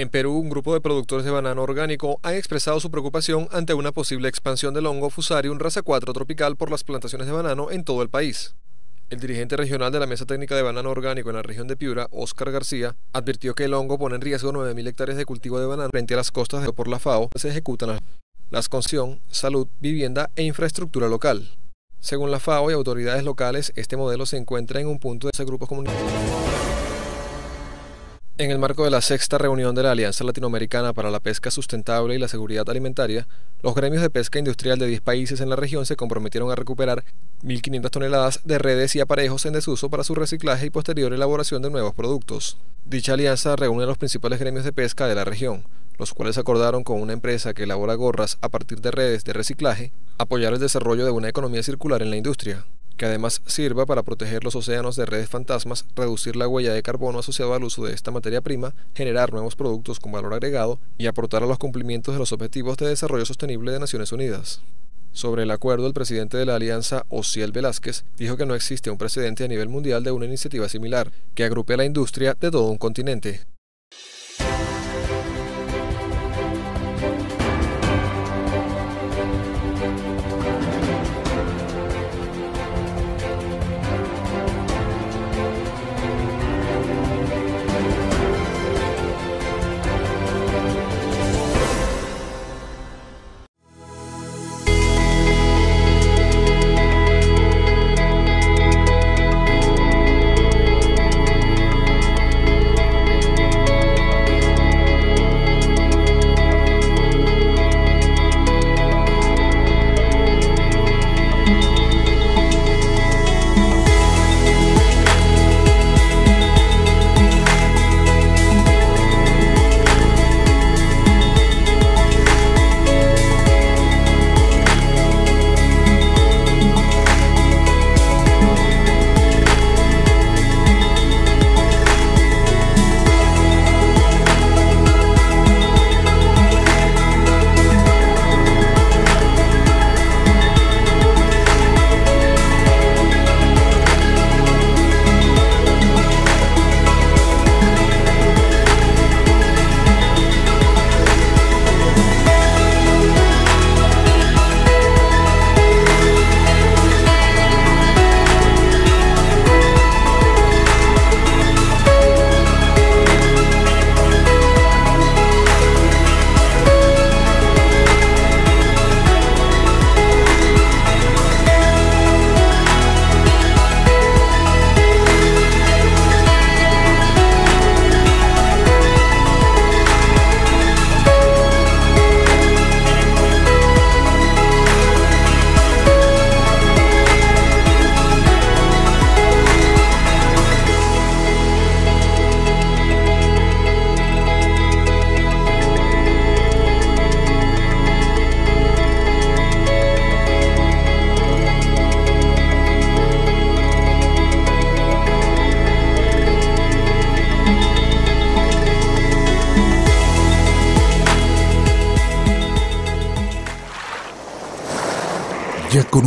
En Perú, un grupo de productores de banano orgánico han expresado su preocupación ante una posible expansión del hongo Fusarium raza 4 tropical por las plantaciones de banano en todo el país. El dirigente regional de la Mesa Técnica de Banano Orgánico en la región de Piura, Óscar García, advirtió que el hongo pone en riesgo 9.000 hectáreas de cultivo de banano frente a las costas de por la FAO se ejecutan las concesión, salud, vivienda e infraestructura local. Según la FAO y autoridades locales, este modelo se encuentra en un punto de ese grupo comunitario. En el marco de la sexta reunión de la Alianza Latinoamericana para la Pesca Sustentable y la Seguridad Alimentaria, los gremios de pesca industrial de 10 países en la región se comprometieron a recuperar 1.500 toneladas de redes y aparejos en desuso para su reciclaje y posterior elaboración de nuevos productos. Dicha alianza reúne a los principales gremios de pesca de la región, los cuales acordaron con una empresa que elabora gorras a partir de redes de reciclaje apoyar el desarrollo de una economía circular en la industria que además sirva para proteger los océanos de redes fantasmas, reducir la huella de carbono asociada al uso de esta materia prima, generar nuevos productos con valor agregado y aportar a los cumplimientos de los Objetivos de Desarrollo Sostenible de Naciones Unidas. Sobre el acuerdo, el presidente de la alianza, Ociel Velázquez, dijo que no existe un precedente a nivel mundial de una iniciativa similar, que agrupe a la industria de todo un continente.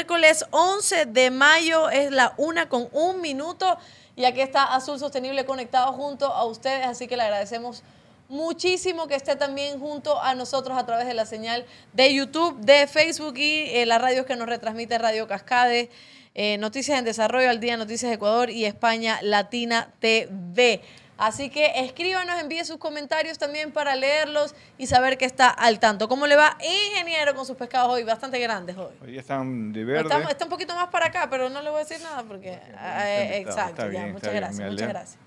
Miércoles 11 de mayo, es la una con un minuto y aquí está Azul Sostenible conectado junto a ustedes, así que le agradecemos muchísimo que esté también junto a nosotros a través de la señal de YouTube, de Facebook y eh, la radio que nos retransmite Radio Cascade, eh, Noticias en Desarrollo al Día, Noticias Ecuador y España Latina TV. Así que escríbanos, envíe sus comentarios también para leerlos y saber que está al tanto. ¿Cómo le va, ingeniero, con sus pescados hoy? Bastante grandes hoy. Hoy están de verde. está un poquito más para acá, pero no le voy a decir nada porque... Eh, exacto, ya, muchas gracias, muchas gracias.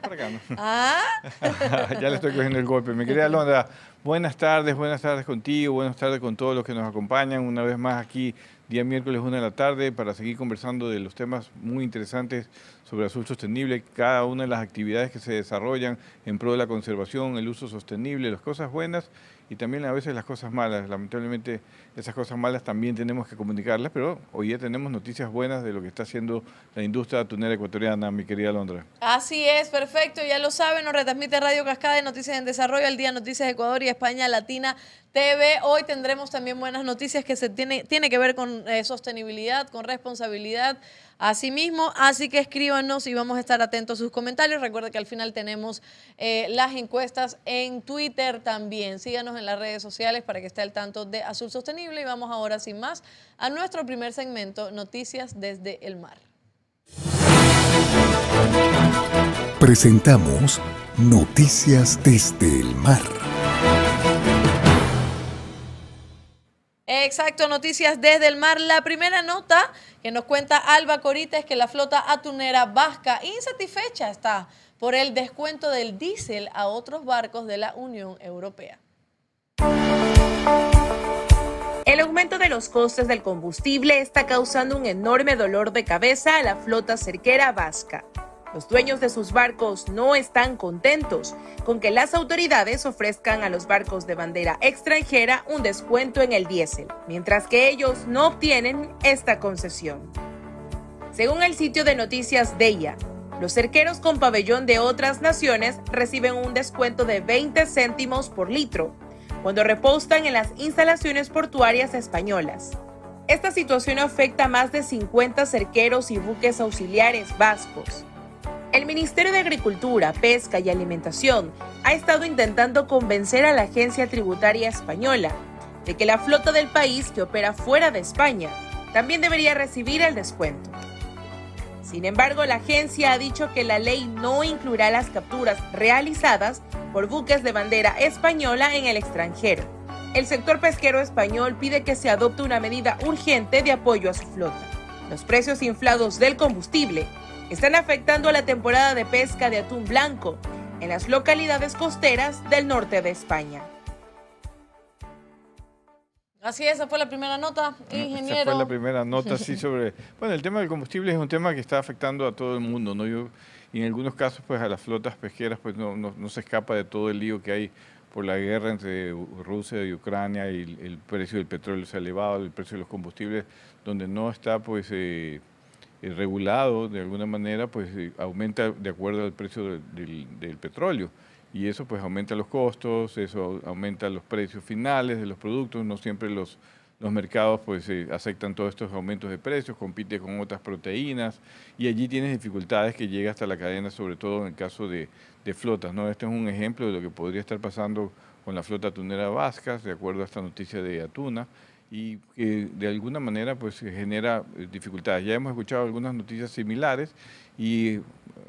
por acá, ¿no? Ah, ya le estoy cogiendo el golpe. Mi querida Alondra, buenas tardes, buenas tardes contigo, buenas tardes con todos los que nos acompañan. Una vez más aquí, día miércoles, una de la tarde, para seguir conversando de los temas muy interesantes sobre azul sostenible, cada una de las actividades que se desarrollan en pro de la conservación, el uso sostenible, las cosas buenas y también a veces las cosas malas. Lamentablemente esas cosas malas también tenemos que comunicarlas, pero hoy ya tenemos noticias buenas de lo que está haciendo la industria atunera ecuatoriana, mi querida Londra. así es, perfecto, ya lo saben, nos retransmite Radio Cascada de Noticias en Desarrollo, al día Noticias Ecuador y España Latina TV. Hoy tendremos también buenas noticias que se tiene, tiene que ver con eh, sostenibilidad, con responsabilidad. Asimismo, así que escríbanos y vamos a estar atentos a sus comentarios. Recuerda que al final tenemos eh, las encuestas en Twitter también. Síganos en las redes sociales para que esté al tanto de Azul Sostenible. Y vamos ahora sin más a nuestro primer segmento, Noticias desde el Mar. Presentamos Noticias desde el Mar. Exacto, noticias desde el mar. La primera nota que nos cuenta Alba Corita es que la flota atunera vasca insatisfecha está por el descuento del diésel a otros barcos de la Unión Europea. El aumento de los costes del combustible está causando un enorme dolor de cabeza a la flota cerquera vasca. Los dueños de sus barcos no están contentos con que las autoridades ofrezcan a los barcos de bandera extranjera un descuento en el diésel, mientras que ellos no obtienen esta concesión. Según el sitio de noticias Deia, los cerqueros con pabellón de otras naciones reciben un descuento de 20 céntimos por litro cuando repostan en las instalaciones portuarias españolas. Esta situación afecta a más de 50 cerqueros y buques auxiliares vascos. El Ministerio de Agricultura, Pesca y Alimentación ha estado intentando convencer a la agencia tributaria española de que la flota del país que opera fuera de España también debería recibir el descuento. Sin embargo, la agencia ha dicho que la ley no incluirá las capturas realizadas por buques de bandera española en el extranjero. El sector pesquero español pide que se adopte una medida urgente de apoyo a su flota. Los precios inflados del combustible están afectando a la temporada de pesca de atún blanco en las localidades costeras del norte de España. Así es, esa fue la primera nota, ingeniero. Esa fue la primera nota, sí, sobre... Bueno, el tema del combustible es un tema que está afectando a todo el mundo, ¿no? Yo, y en algunos casos, pues a las flotas pesqueras, pues no, no, se escapa de todo el lío que hay por la guerra entre Rusia y Ucrania y el, precio del petróleo se ha elevado, el precio de los combustibles, donde no está, pues... Eh, eh, regulado de alguna manera, pues eh, aumenta de acuerdo al precio del, petróleo. Y eso pues aumenta los costos, eso aumenta los precios finales de los productos, no siempre los, los mercados pues eh, aceptan todos estos aumentos de precios, compite con otras proteínas y allí tienes dificultades que llega hasta la cadena, sobre todo en el caso de, flotas. ¿no? Este es un ejemplo de lo que podría estar pasando con la flota tunera vasca, de acuerdo a esta noticia de Atuna y que de alguna manera pues genera eh, dificultades. Ya hemos escuchado algunas noticias similares y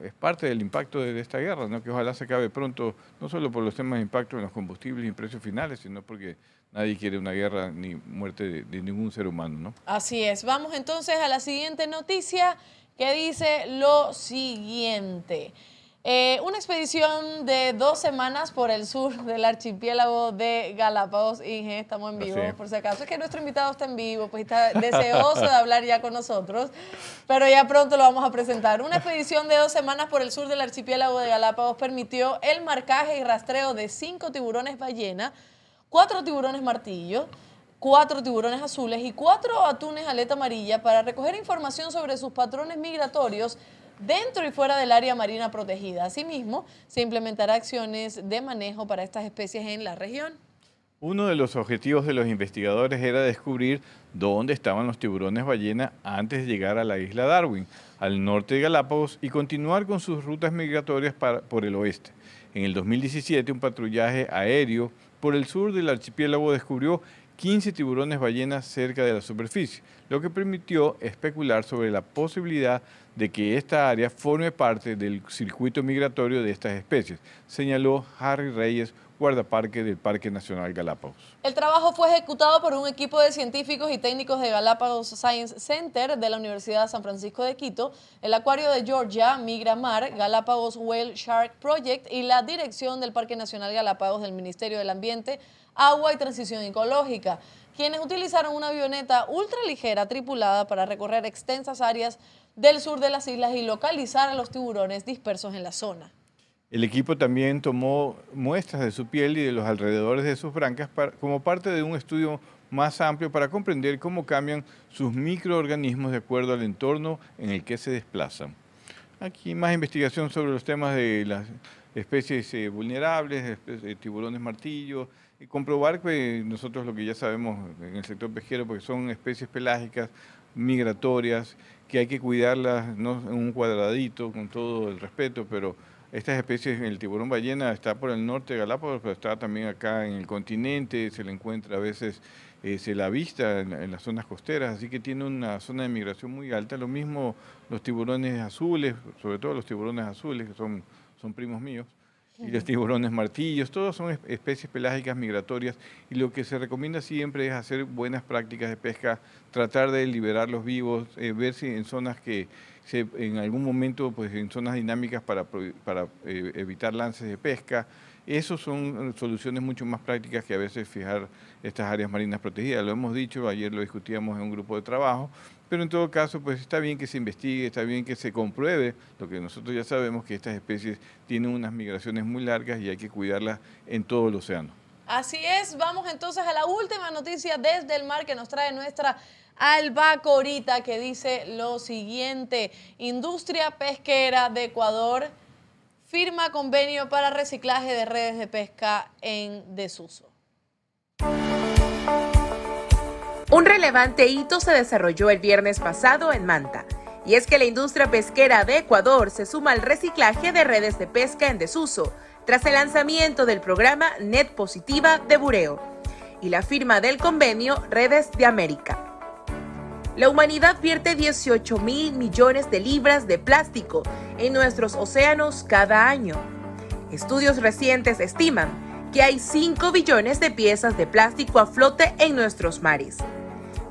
es parte del impacto de esta guerra, ¿no? que ojalá se acabe pronto, no solo por los temas de impacto en los combustibles y precios finales, sino porque nadie quiere una guerra ni muerte de, de ningún ser humano. ¿no? Así es. Vamos entonces a la siguiente noticia que dice lo siguiente. Eh, una expedición de dos semanas por el sur del archipiélago de Galápagos. Inge, estamos en vivo, por si acaso. Es que nuestro invitado está en vivo, pues está deseoso de hablar ya con nosotros, pero ya pronto lo vamos a presentar. Una expedición de dos semanas por el sur del archipiélago de Galápagos permitió el marcaje y rastreo de cinco tiburones ballena, cuatro tiburones martillo, cuatro tiburones azules y cuatro atunes aleta amarilla para recoger información sobre sus patrones migratorios dentro y fuera del área marina protegida. Asimismo, se implementará acciones de manejo para estas especies en la región. Uno de los objetivos de los investigadores era descubrir dónde estaban los tiburones ballena antes de llegar a la isla Darwin, al norte de Galápagos, y continuar con sus rutas migratorias por el oeste. En el 2017, un patrullaje aéreo por el sur del archipiélago descubrió 15 tiburones ballenas cerca de la superficie, lo que permitió especular sobre la posibilidad de que esta área forme parte del circuito migratorio de estas especies, señaló Harry Reyes, guardaparque del Parque Nacional Galápagos. El trabajo fue ejecutado por un equipo de científicos y técnicos de Galápagos Science Center de la Universidad de San Francisco de Quito, el Acuario de Georgia, Migramar, Galápagos Whale Shark Project y la dirección del Parque Nacional Galápagos del Ministerio del Ambiente, Agua y Transición Ecológica, quienes utilizaron una avioneta ultraligera tripulada para recorrer extensas áreas del sur de las islas y localizar a los tiburones dispersos en la zona. El equipo también tomó muestras de su piel y de los alrededores de sus brancas como parte de un estudio más amplio para comprender cómo cambian sus microorganismos de acuerdo al entorno en el que se desplazan. Aquí más investigación sobre los temas de las especies eh, vulnerables, de tiburones martillo, y comprobar que nosotros lo que ya sabemos en el sector pesquero, porque son especies pelágicas migratorias, que hay que cuidarlas no en un cuadradito, con todo el respeto, pero estas especies, el tiburón ballena está por el norte de Galápagos, pero está también acá en el continente, se le encuentra a veces, eh, se la vista en, las zonas costeras, así que tiene una zona de migración muy alta. Lo mismo los tiburones azules, sobre todo los tiburones azules, que son, son primos míos, y los tiburones martillos, todos son especies pelágicas migratorias y lo que se recomienda siempre es hacer buenas prácticas de pesca, tratar de liberarlos vivos, eh, ver si en zonas que en algún momento pues en zonas dinámicas para, para eh, evitar lances de pesca. Esas son soluciones mucho más prácticas que a veces fijar estas áreas marinas protegidas. Lo hemos dicho, ayer lo discutíamos en un grupo de trabajo, pero en todo caso pues está bien que se investigue, está bien que se compruebe lo que nosotros ya sabemos que estas especies tienen unas migraciones muy largas y hay que cuidarlas en todo el océano. Así es, vamos entonces a la última noticia desde el mar que nos trae nuestra Alba Corita, que dice lo siguiente, Industria Pesquera de Ecuador firma convenio para reciclaje de redes de pesca en desuso. Un relevante hito se desarrolló el viernes pasado en Manta, y es que la industria pesquera de Ecuador se suma al reciclaje de redes de pesca en desuso, tras el lanzamiento del programa Net Positiva de Bureo y la firma del convenio Redes de América. La humanidad vierte 18 mil millones de libras de plástico en nuestros océanos cada año. Estudios recientes estiman que hay 5 billones de piezas de plástico a flote en nuestros mares.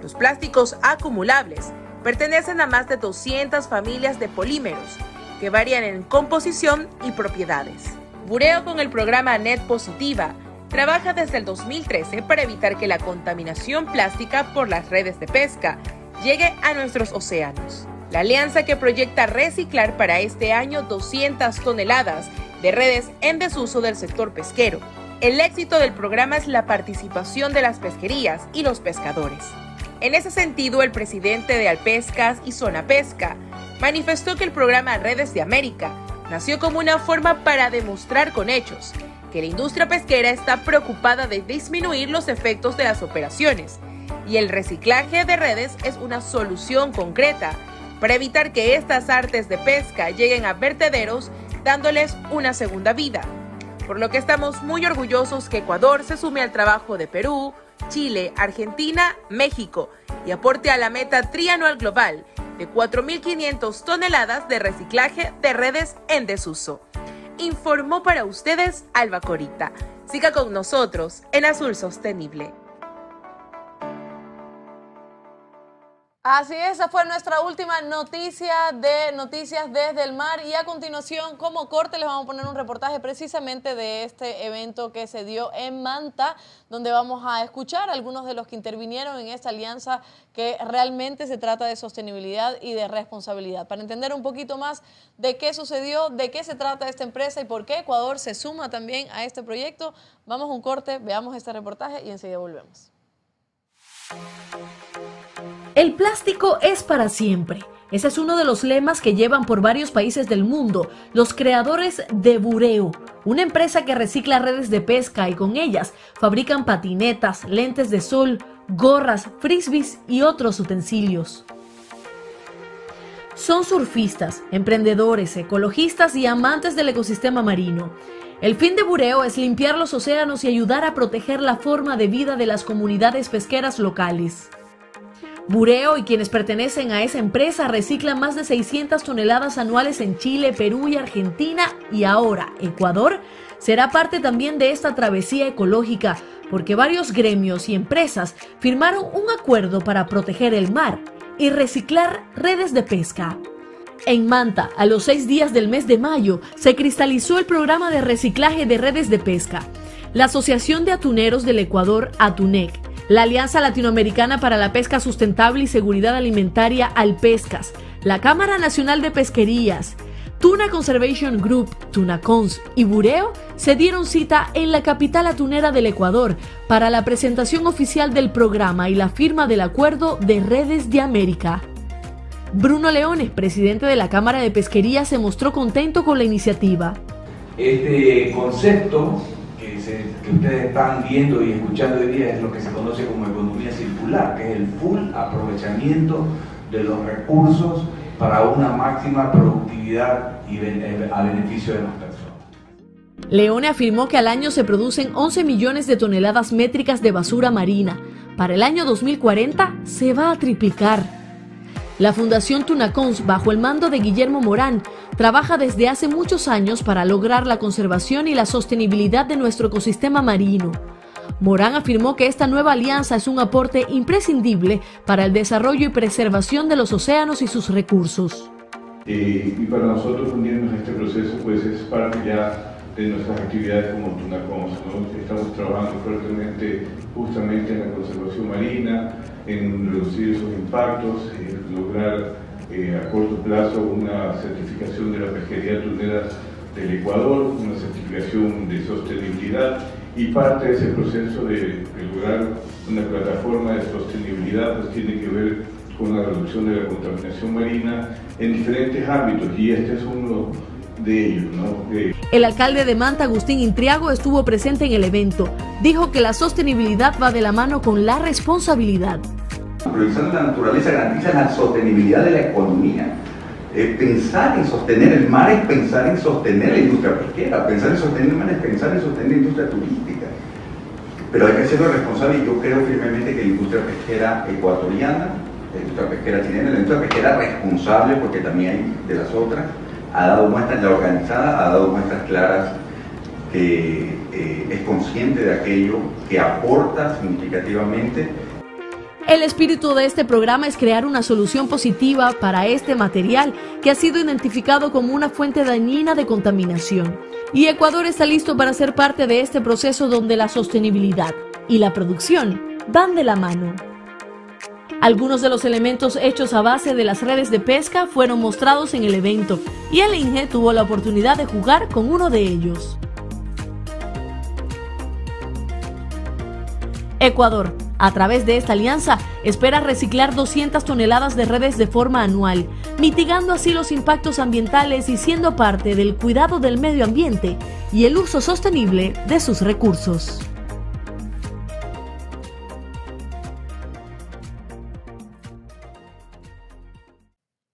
Los plásticos acumulables pertenecen a más de 200 familias de polímeros que varían en composición y propiedades. Bureo con el programa Net Positiva trabaja desde el 2013 para evitar que la contaminación plástica por las redes de pesca llegue a nuestros océanos. La alianza que proyecta reciclar para este año 200 toneladas de redes en desuso del sector pesquero. El éxito del programa es la participación de las pesquerías y los pescadores. En ese sentido, el presidente de Alpescas y Zona Pesca manifestó que el programa Redes de América nació como una forma para demostrar con hechos que la industria pesquera está preocupada de disminuir los efectos de las operaciones y el reciclaje de redes es una solución concreta para evitar que estas artes de pesca lleguen a vertederos dándoles una segunda vida. Por lo que estamos muy orgullosos que Ecuador se sume al trabajo de Perú, Chile, Argentina, México y aporte a la meta trianual global de 4.500 toneladas de reciclaje de redes en desuso. Informó para ustedes Alba Corita. Siga con nosotros en Azul Sostenible. Así es, esa fue nuestra última noticia de Noticias desde el Mar y a continuación como corte les vamos a poner un reportaje precisamente de este evento que se dio en Manta, donde vamos a escuchar a algunos de los que intervinieron en esta alianza que realmente se trata de sostenibilidad y de responsabilidad. Para entender un poquito más de qué sucedió, de qué se trata esta empresa y por qué Ecuador se suma también a este proyecto, vamos a un corte, veamos este reportaje y enseguida volvemos. El plástico es para siempre. Ese es uno de los lemas que llevan por varios países del mundo los creadores de Bureo, una empresa que recicla redes de pesca y con ellas fabrican patinetas, lentes de sol, gorras, frisbees y otros utensilios. Son surfistas, emprendedores, ecologistas y amantes del ecosistema marino. El fin de Bureo es limpiar los océanos y ayudar a proteger la forma de vida de las comunidades pesqueras locales. Bureo y quienes pertenecen a esa empresa reciclan más de 600 toneladas anuales en Chile, Perú y Argentina y ahora Ecuador será parte también de esta travesía ecológica porque varios gremios y empresas firmaron un acuerdo para proteger el mar y reciclar redes de pesca. En Manta, a los seis días del mes de mayo, se cristalizó el programa de reciclaje de redes de pesca. La Asociación de Atuneros del Ecuador, ATUNEC, la Alianza Latinoamericana para la Pesca Sustentable y Seguridad Alimentaria, Alpescas, la Cámara Nacional de Pesquerías, Tuna Conservation Group, Tunacons y Bureo se dieron cita en la capital atunera del Ecuador para la presentación oficial del programa y la firma del Acuerdo de Redes de América. Bruno Leones, presidente de la Cámara de Pesquería, se mostró contento con la iniciativa. Este concepto que, ustedes están viendo y escuchando hoy día es lo que se conoce como economía circular, que es el full aprovechamiento de los recursos para una máxima productividad y eh, a beneficio de las personas. Leone afirmó que al año se producen 11 millones de toneladas métricas de basura marina. Para el año 2040 se va a triplicar. La Fundación Tunacons, bajo el mando de Guillermo Morán, trabaja desde hace muchos años para lograr la conservación y la sostenibilidad de nuestro ecosistema marino. Morán afirmó que esta nueva alianza es un aporte imprescindible para el desarrollo y preservación de los océanos y sus recursos. Eh, y para nosotros unirnos a este proceso pues es parte ya de nuestras actividades como Tunacons. Estamos trabajando fuertemente justamente en la conservación marina, en reducir esos impactos, lograr eh, a corto plazo una certificación de la pesquería tunera del Ecuador, una certificación de sostenibilidad y parte de ese proceso de, lograr una plataforma de sostenibilidad pues tiene que ver con la reducción de la contaminación marina en diferentes ámbitos. Y este es uno de ellos. El alcalde de Manta, Agustín Intriago, estuvo presente en el evento. Dijo que la sostenibilidad va de la mano con la responsabilidad. La protección de la naturaleza garantiza la sostenibilidad de la economía pensar en sostener el mar es pensar en sostener la industria pesquera, pensar en sostener el mar es pensar en sostener la industria turística. Pero hay que serlo responsable y yo creo firmemente que la industria pesquera ecuatoriana, la industria pesquera chilena, la industria pesquera responsable, porque también hay de las otras, ha dado muestras, la organizada ha dado muestras claras que eh, es consciente de aquello, que aporta significativamente el espíritu de este programa es crear una solución positiva para este material que ha sido identificado como una fuente dañina de contaminación. Y Ecuador está listo para ser parte de este proceso donde la sostenibilidad y la producción van de la mano. Algunos de los elementos hechos a base de las redes de pesca fueron mostrados en el evento y el INGE tuvo la oportunidad de jugar con uno de ellos. Ecuador a través de esta alianza, espera reciclar 200 toneladas de redes de forma anual, mitigando así los impactos ambientales y siendo parte del cuidado del medio ambiente y el uso sostenible de sus recursos.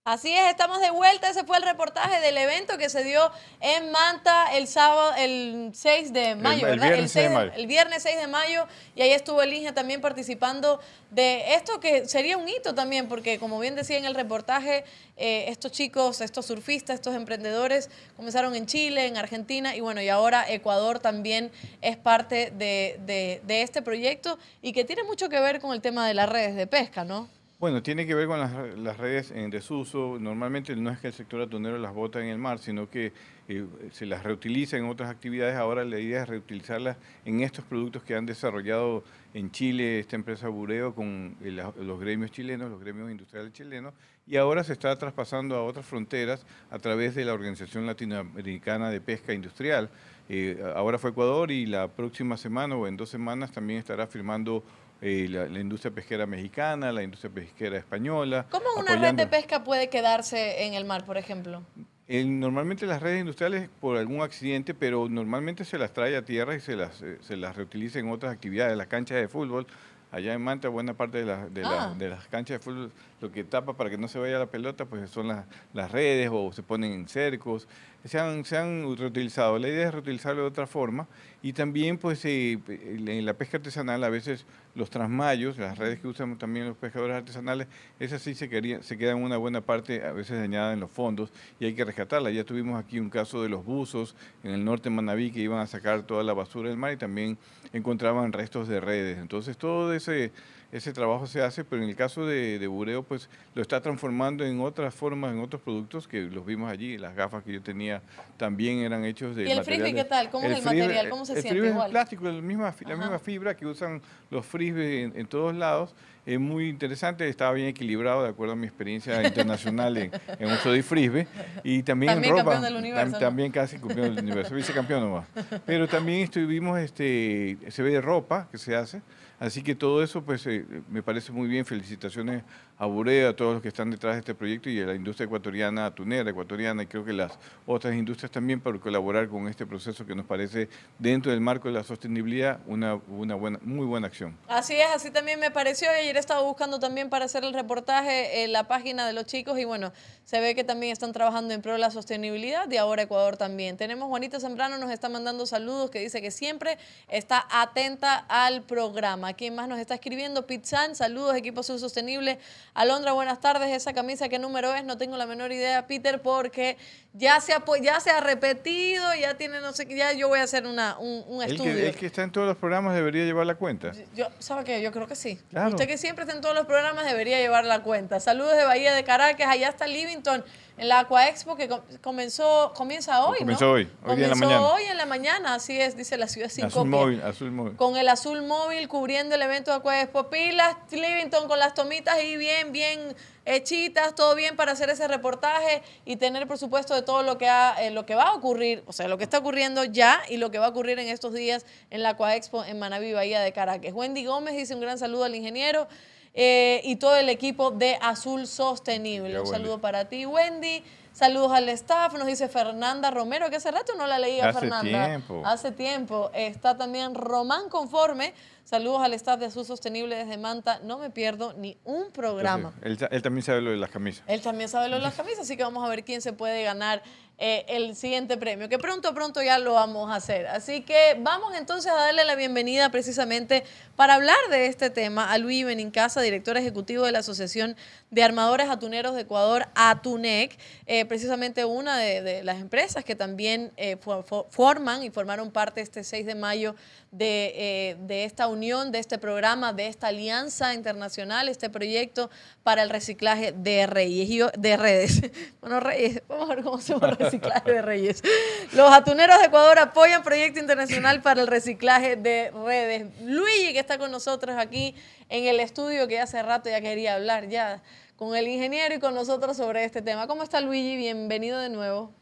Así es, estamos de vuelta. Ese fue el reportaje del evento que se dio en Manta el sábado, el 6 de mayo, el, ¿verdad? El, viernes 6 de mayo. el viernes 6 de mayo. Y ahí estuvo el INGE también participando de esto que sería un hito también, porque como bien decía en el reportaje, eh, estos chicos, estos surfistas, estos emprendedores comenzaron en Chile, en Argentina y bueno, y ahora Ecuador también es parte de, de, de este proyecto y que tiene mucho que ver con el tema de las redes de pesca, ¿no? Bueno, tiene que ver con las, redes en desuso. Normalmente no es que el sector atunero las bota en el mar, sino que eh, se las reutiliza en otras actividades. Ahora la idea es reutilizarlas en estos productos que han desarrollado en Chile esta empresa Bureo con los gremios chilenos, los gremios industriales chilenos, y ahora se está traspasando a otras fronteras a través de la Organización Latinoamericana de Pesca Industrial. Eh, ahora fue Ecuador y la próxima semana o en dos semanas también estará firmando eh, la, industria pesquera mexicana, la industria pesquera española. ¿Cómo una red de pesca puede quedarse en el mar, por ejemplo? normalmente las redes industriales por algún accidente, pero normalmente se las trae a tierra y se las, eh, se las reutiliza en otras actividades, las canchas de fútbol. Allá en Manta, buena parte de, de, ah. de, las canchas de fútbol, lo que tapa para que no se vaya la pelota, pues son las, las redes o se ponen en cercos. se han, se han reutilizado. La idea es reutilizarlo de otra forma y también pues eh, en la pesca artesanal a veces los transmayos, las redes que usan también los pescadores artesanales, esas sí se, se quedan una buena parte a veces dañada en los fondos y hay que rescatarla. Ya tuvimos aquí un caso de los buzos en el norte de Manabí que iban a sacar toda la basura del mar y también encontraban restos de redes. Entonces todo ese ese trabajo se hace, pero en el caso de, Bureo, pues lo está transformando en otras formas, en otros productos que los vimos allí. Las gafas que yo tenía también eran hechos de. ¿Y el frisbee qué tal? ¿Cómo es el material? ¿Cómo se el siente? El es plástico, la misma, la misma fibra que usan los frisbees en, todos lados. Es muy interesante, estaba bien equilibrado de acuerdo a mi experiencia internacional en, en uso de frisbee. Y también, en ropa. Del universo, También casi campeón del universo, vicecampeón nomás. Pero también estuvimos, este, se ve de ropa que se hace. Así que todo eso pues eh, me parece muy bien. Felicitaciones a Burea, a todos los que están detrás de este proyecto y a la industria ecuatoriana, atunera ecuatoriana y creo que las otras industrias también para colaborar con este proceso que nos parece dentro del marco de la sostenibilidad una, una buena, muy buena acción. Así es, así también me pareció. Ayer estaba buscando también para hacer el reportaje en la página de los chicos y bueno, se ve que también están trabajando en pro de la sostenibilidad y ahora Ecuador también. Tenemos Juanita Zambrano, nos está mandando saludos que dice que siempre está atenta al programa. ¿Quién más nos está escribiendo? Pizzan, saludos, equipo Sostenible. Alondra, buenas tardes. Esa camisa, ¿qué número es? No tengo la menor idea, Peter, porque ya se ha, ya se ha repetido, ya tiene, no sé, ya yo voy a hacer una, un, estudio. El que, está en todos los programas debería llevar la cuenta. Yo, ¿Sabe qué? Yo creo que sí. Usted que siempre está en todos los programas debería llevar la cuenta. Saludos de Bahía de Caracas, allá está Livington en la Aqua Expo que comenzó, comienza hoy, comenzó hoy, hoy en la mañana. hoy en la mañana, así es, dice la ciudad sin azul móvil, azul móvil. Con el azul móvil cubriendo el evento de Aqua Expo. Pilas, Livington con las tomitas ahí bien, bien hechitas, todo bien para hacer ese reportaje y tener por supuesto de todo lo que, ha, eh, lo que va a ocurrir, o sea, lo que está ocurriendo ya y lo que va a ocurrir en estos días en la Aqua Expo en Manaví, Bahía de Caracas. Wendy Gómez dice un gran saludo al ingeniero. Eh, y todo el equipo de Azul Sostenible. Un saludo para ti, Wendy. Saludos al staff, nos dice Fernanda Romero, que hace rato no la leía hace Fernanda. Tiempo. Hace tiempo. Está también Román Conforme. Saludos al staff de Azul Sostenible desde Manta. No me pierdo ni un programa. él, también sabe lo de las camisas. Él también sabe lo de las camisas, así que vamos a ver quién se puede ganar eh, el siguiente premio, que pronto, pronto ya lo vamos a hacer. Así que vamos entonces a darle la bienvenida precisamente para hablar de este tema a Luis Benincasa, director ejecutivo de la Asociación de Armadores Atuneros de Ecuador, ATUNEC, eh, precisamente una de, las empresas que también eh, forman y formaron parte este 6 de mayo de, de, esta unión, de este programa, de esta alianza internacional, este proyecto para el reciclaje de reyes, de redes. Bueno, reyes, vamos a ver cómo se reciclaje de reyes. Los atuneros de Ecuador apoyan proyecto internacional para el reciclaje de redes. Luigi, que está con nosotros aquí en el estudio, que hace rato ya quería hablar ya con el ingeniero y con nosotros sobre este tema. ¿Cómo está Luigi? Bienvenido de nuevo.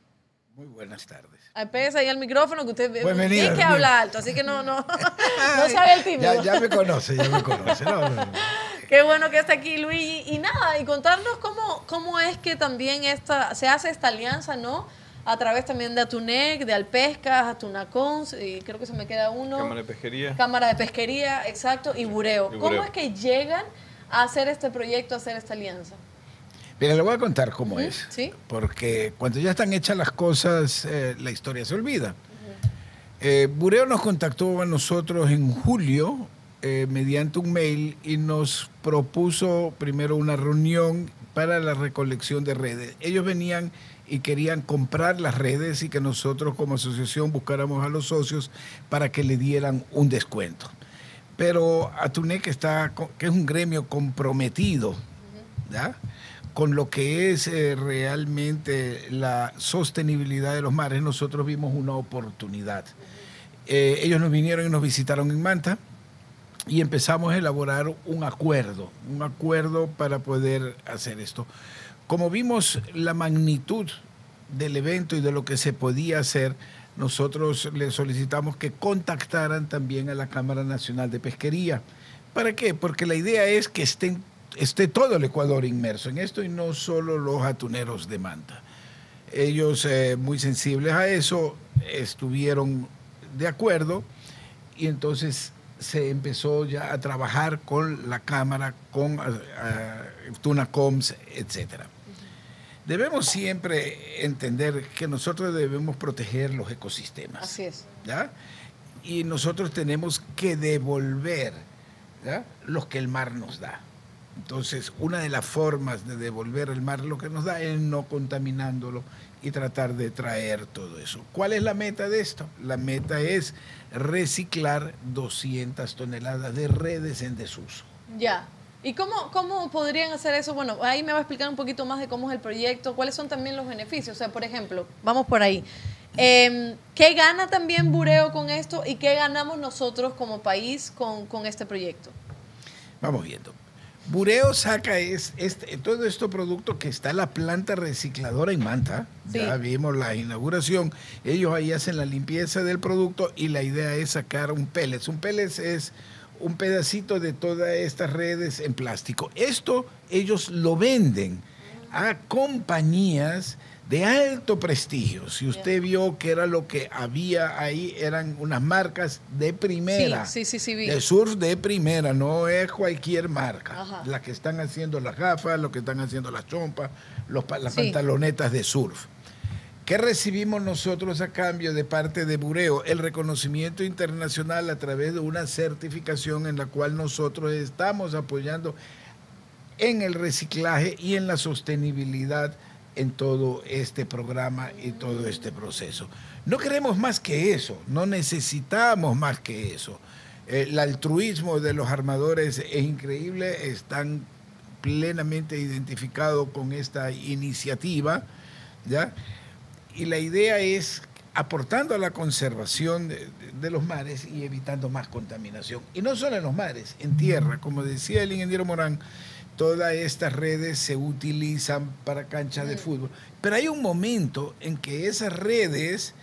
Muy buenas tardes. Pese ahí al micrófono que usted tiene que hablar alto, así que no, no, no sabe el tímido. Ya, me conoce, ya me conoce. Qué bueno que está aquí Luigi. Y nada, y contarnos cómo, cómo es que también esta, se hace esta alianza, ¿no? A través también de Atunec, de Alpescas, Atunacons, y creo que se me queda uno. Cámara de Pesquería. Cámara de Pesquería, exacto, y Bureo. ¿Cómo es que llegan a hacer este proyecto, a hacer esta alianza? Mira, le voy a contar cómo es. ¿Sí? Porque cuando ya están hechas las cosas, eh, la historia se olvida. Eh, Bureo nos contactó a nosotros en julio eh, mediante un mail y nos propuso primero una reunión para la recolección de redes. Ellos venían y querían comprar las redes y que nosotros como asociación buscáramos a los socios para que le dieran un descuento. Pero Atunec está, que es un gremio comprometido con lo que es eh, realmente la sostenibilidad de los mares, nosotros vimos una oportunidad. Eh, ellos nos vinieron y nos visitaron en Manta y empezamos a elaborar un acuerdo, un acuerdo para poder hacer esto. Como vimos la magnitud del evento y de lo que se podía hacer, nosotros le solicitamos que contactaran también a la Cámara Nacional de Pesquería. ¿Para qué? Porque la idea es que estén, esté todo el Ecuador inmerso en esto y no solo los atuneros de Manta. Ellos, eh, muy sensibles a eso, estuvieron de acuerdo y entonces se empezó ya a trabajar con la Cámara, con uh, Tunacoms, etc. Debemos siempre entender que nosotros debemos proteger los ecosistemas. Así es. ¿ya? Y nosotros tenemos que devolver ¿ya? los que el mar nos da. Entonces, una de las formas de devolver el mar lo que nos da es no contaminándolo y tratar de traer todo eso. ¿Cuál es la meta de esto? La meta es reciclar 200 toneladas de redes en desuso. Ya. ¿Y cómo, cómo podrían hacer eso? Bueno, ahí me va a explicar un poquito más de cómo es el proyecto, cuáles son también los beneficios. O sea, por ejemplo, vamos por ahí. Eh, ¿Qué gana también Bureo con esto y qué ganamos nosotros como país con, con este proyecto? Vamos viendo. Bureo saca es, este, todo este producto que está en la planta recicladora en Manta. Ya vimos la inauguración. Ellos ahí hacen la limpieza del producto y la idea es sacar un pellets. Un pellets es un pedacito de todas estas redes en plástico. Esto ellos lo venden a compañías de alto prestigio. Si usted vio que era lo que había ahí, eran unas marcas de primera. Sí, sí, sí, De surf de primera, no es cualquier marca. Las que están haciendo las gafas, lo que están haciendo las chompas, los, las pantalonetas de surf. ¿Qué recibimos nosotros a cambio de parte de Bureo? El reconocimiento internacional a través de una certificación en la cual nosotros estamos apoyando en el reciclaje y en la sostenibilidad en todo este programa y todo este proceso. No queremos más que eso, no necesitamos más que eso. El altruismo de los armadores es increíble, están plenamente identificados con esta iniciativa, ¿ya? y la idea es aportando a la conservación de, los mares y evitando más contaminación. Y no solo en los mares, en tierra, como decía el ingeniero Morán, todas estas redes se utilizan para canchas de fútbol. Pero hay un momento en que esas redes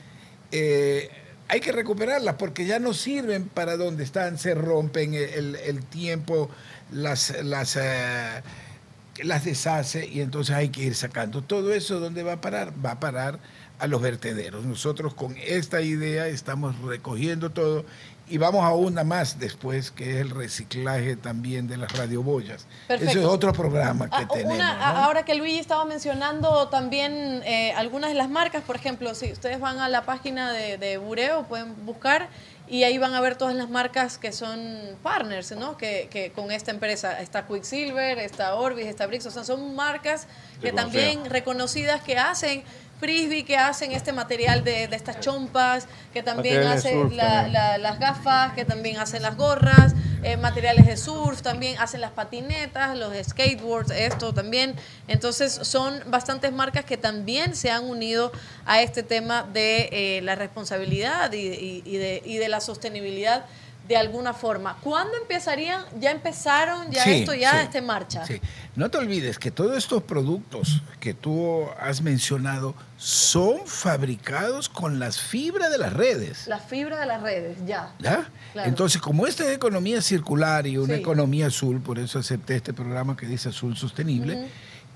eh, hay que recuperarlas porque ya no sirven para donde están, se rompen el, tiempo, las, las, eh, las deshace y entonces hay que ir sacando. Todo eso, ¿dónde va a parar? Va a parar a los vertederos. Nosotros con esta idea estamos recogiendo todo y vamos a una más después, que es el reciclaje también de las radioboyas. Eso es otro programa que ah, tenemos. Ahora que Luis estaba mencionando también eh, algunas de las marcas, por ejemplo, si ustedes van a la página de, de Bureo, pueden buscar y ahí van a ver todas las marcas que son partners, ¿no? Que, que con esta empresa está Quicksilver, está Orbis, está Brix, o sea, son marcas que también reconocidas que hacen frisbee que hacen este material de, estas chompas, que también hacen las gafas, que también hacen las gorras, eh, materiales de surf, también hacen las patinetas, los skateboards, esto también. Entonces son bastantes marcas que también se han unido a este tema de eh, la responsabilidad y, de, y de la sostenibilidad de alguna forma. ¿Cuándo empezarían? ¿Ya empezaron? ¿Ya esto ya está en marcha? Sí. No te olvides que todos estos productos que tú has mencionado son fabricados con las fibras de las redes. Las fibras de las redes, ya. ¿Ya? Entonces, como esta es economía circular y una economía azul, por eso acepté este programa que dice Azul Sostenible,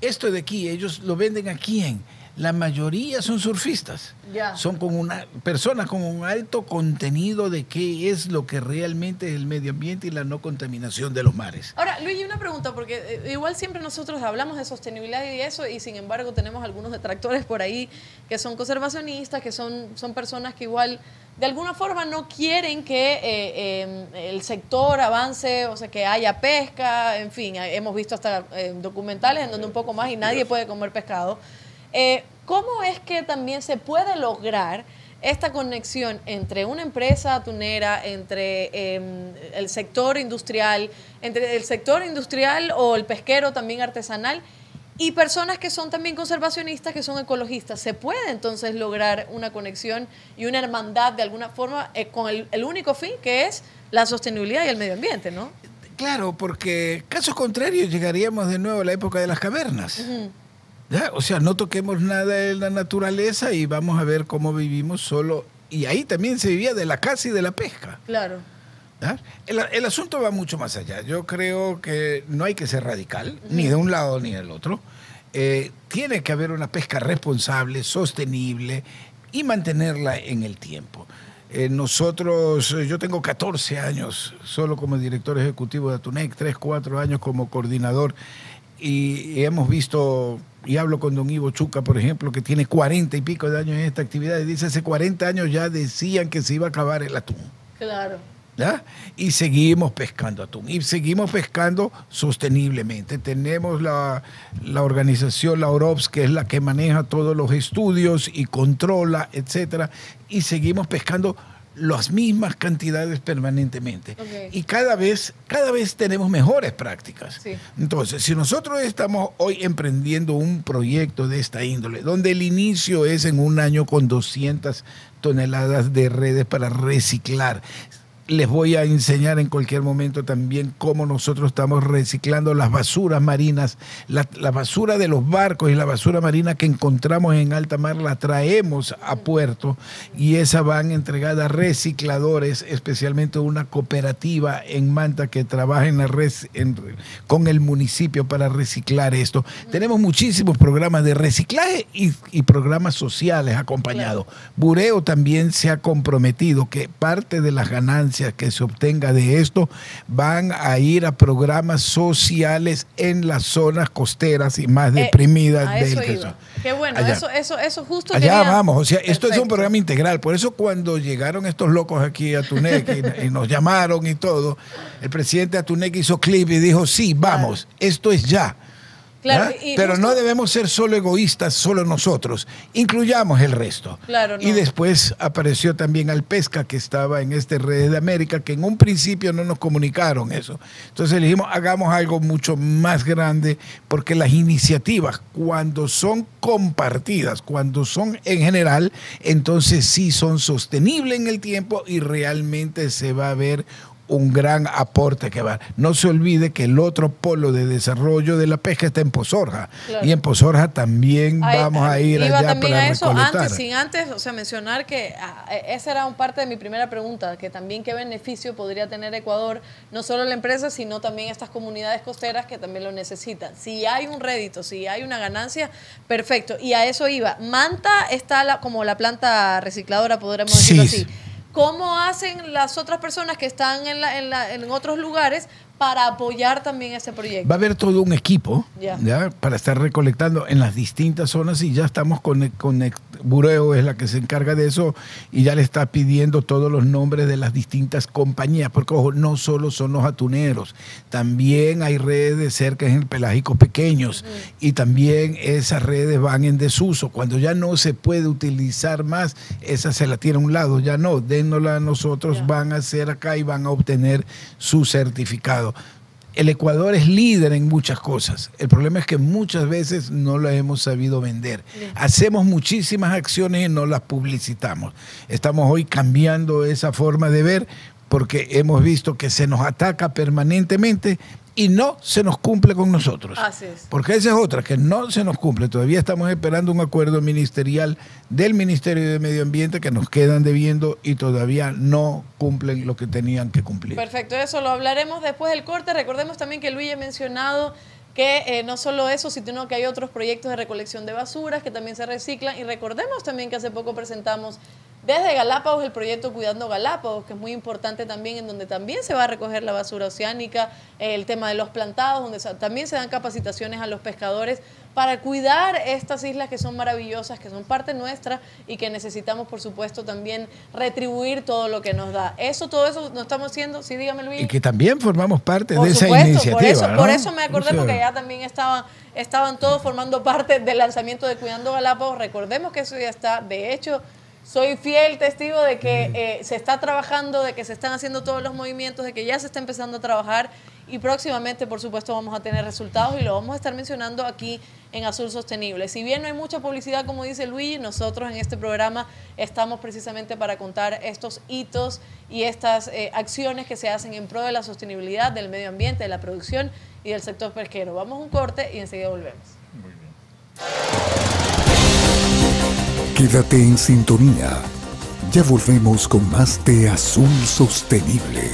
esto de aquí, ellos lo venden aquí en la mayoría son surfistas. Son con una personas con un alto contenido de qué es lo que realmente es el medio ambiente y la no contaminación de los mares. Ahora, Luis, una pregunta, porque eh, igual siempre nosotros hablamos de sostenibilidad y eso, y sin embargo tenemos algunos detractores por ahí que son conservacionistas, que son, son personas que igual de alguna forma no quieren que eh, em, el sector avance, o sea, que haya pesca, en fin, hemos visto hasta eh, documentales en donde un poco más y nadie puede comer pescado. Eh, ¿Cómo es que también se puede lograr esta conexión entre una empresa atunera, entre em, el sector industrial, entre el sector industrial o el pesquero también artesanal y personas que son también conservacionistas, que son ecologistas? ¿Se puede entonces lograr una conexión y una hermandad de alguna forma eh, con el, único fin que es la sostenibilidad y el medio ambiente, ¿no? Claro, porque caso contrario llegaríamos de nuevo a la época de las cavernas. O sea, no toquemos nada de la naturaleza y vamos a ver cómo vivimos solo. Y ahí también se vivía de la caza y de la pesca. Claro. El, asunto va mucho más allá. Yo creo que no hay que ser radical, ni de un lado ni del otro. Eh, tiene que haber una pesca responsable, sostenible y mantenerla en el tiempo. Eh, nosotros, yo tengo 14 años solo como director ejecutivo de Atunec, 3, 4 años como coordinador y, hemos visto, y hablo con don Ivo Chuca, por ejemplo, que tiene 40 y pico de años en esta actividad, y dice, hace 40 años ya decían que se iba a acabar el atún. Claro. ¿ya? Y seguimos pescando atún. Y seguimos pescando sosteniblemente. Tenemos la, la organización, la OROPS, que es la que maneja todos los estudios y controla, etcétera. Y seguimos pescando las mismas cantidades permanentemente. Y cada vez, cada vez tenemos mejores prácticas. Sí. Entonces, si nosotros estamos hoy emprendiendo un proyecto de esta índole, donde el inicio es en un año con 200 toneladas de redes para reciclar, les voy a enseñar en cualquier momento también cómo nosotros estamos reciclando las basuras marinas, la, la basura de los barcos y la basura marina que encontramos en alta mar la traemos a puerto y esa van entregada a recicladores, especialmente una cooperativa en Manta que trabaja en la en- con el municipio para reciclar esto. Tenemos muchísimos programas de reciclaje y, y programas sociales acompañados. Bureo también se ha comprometido que parte de las ganancias que se obtenga de esto van a ir a programas sociales en las zonas costeras y más Eh, deprimidas a del que. Qué bueno, Allá. eso, eso, eso justo Allá quería- vamos, o sea, esto es un programa integral. Por eso cuando llegaron estos locos aquí a Tunec y, y nos llamaron y todo, el presidente de Tunec hizo clip y dijo, sí, vamos, esto es ya. Claro, ¿Ah? y Pero justo- no debemos ser solo egoístas, solo nosotros. Incluyamos el resto. Claro, Y después apareció también Alpesca, que estaba en este Redes de América, que en un principio no nos comunicaron eso. Entonces le dijimos, hagamos algo mucho más grande, porque las iniciativas, cuando son compartidas, cuando son en general, entonces sí son sostenibles en el tiempo y realmente se va a ver un gran aporte que va. No se olvide que el otro polo de desarrollo de la pesca está en Pozorja. Claro. Y en Pozorja también Ahí- vamos a ir iba allá también para a eso recolectar. antes, sin antes, o sea, mencionar que ah, esa era un parte de mi primera pregunta, que también qué beneficio podría tener Ecuador, no solo la empresa, sino también estas comunidades costeras que también lo necesitan. Si hay un rédito, si hay una ganancia, perfecto. Y a eso iba. Manta está la, como la planta recicladora, podríamos decirlo Sí. así. ¿Cómo hacen las otras personas que están en, la- en, la- en otros lugares para apoyar también ese proyecto? Va a haber todo un equipo Ya. ya. para estar recolectando en las distintas zonas y ya estamos con, con Bureo, es la que se encarga de eso, y ya le está pidiendo todos los nombres de las distintas compañías, porque ojo, no solo son los atuneros, también hay redes de cerca en el pelágicos pequeños y también esas redes van en desuso. Cuando ya no se puede utilizar más, esa se la tiene a un lado, ya no, dénnosla a nosotros, van a hacer acá y van a obtener su certificado. El Ecuador es líder en muchas cosas. El problema es que muchas veces no la hemos sabido vender. Hacemos muchísimas acciones y no las publicitamos. Estamos hoy cambiando esa forma de ver porque hemos visto que se nos ataca permanentemente y no se nos cumple con nosotros. Así es. Porque esa es otra, que no se nos cumple. Todavía estamos esperando un acuerdo ministerial del Ministerio de Medio Ambiente que nos quedan debiendo y todavía no cumplen lo que tenían que cumplir. Perfecto, eso lo hablaremos después del corte. Recordemos también que Luis ha mencionado que eh, no solo eso, sino que hay otros proyectos de recolección de basuras que también se reciclan. Y recordemos también que hace poco presentamos desde Galápagos el proyecto Cuidando Galápagos, que es muy importante también, en donde también se va a recoger la basura oceánica, el tema de los plantados, donde también se dan capacitaciones a los pescadores para cuidar estas islas que son maravillosas, que son parte nuestra y que necesitamos, por supuesto, también retribuir todo lo que nos da. Eso, todo eso no estamos haciendo, sí, dígame Luis. Y que también formamos parte Por de esa iniciativa. por eso, ¿no? por eso me acordé, porque ya también estaban, estaban todos formando parte del lanzamiento de Cuidando Galápagos. Recordemos que eso ya está. De hecho, soy fiel testigo de que eh, se está trabajando, de que se están haciendo todos los movimientos, de que ya se está empezando a trabajar y próximamente, por supuesto, vamos a tener resultados y lo vamos a estar mencionando aquí en Azul Sostenible. Si bien no hay mucha publicidad, como dice Luigi, nosotros en este programa estamos precisamente para contar estos hitos y estas eh, acciones que se hacen en pro de la sostenibilidad, del medio ambiente, de la producción y del sector pesquero. Vamos a un corte y enseguida volvemos. Quédate en sintonía. Ya volvemos con más de Azul Sostenible.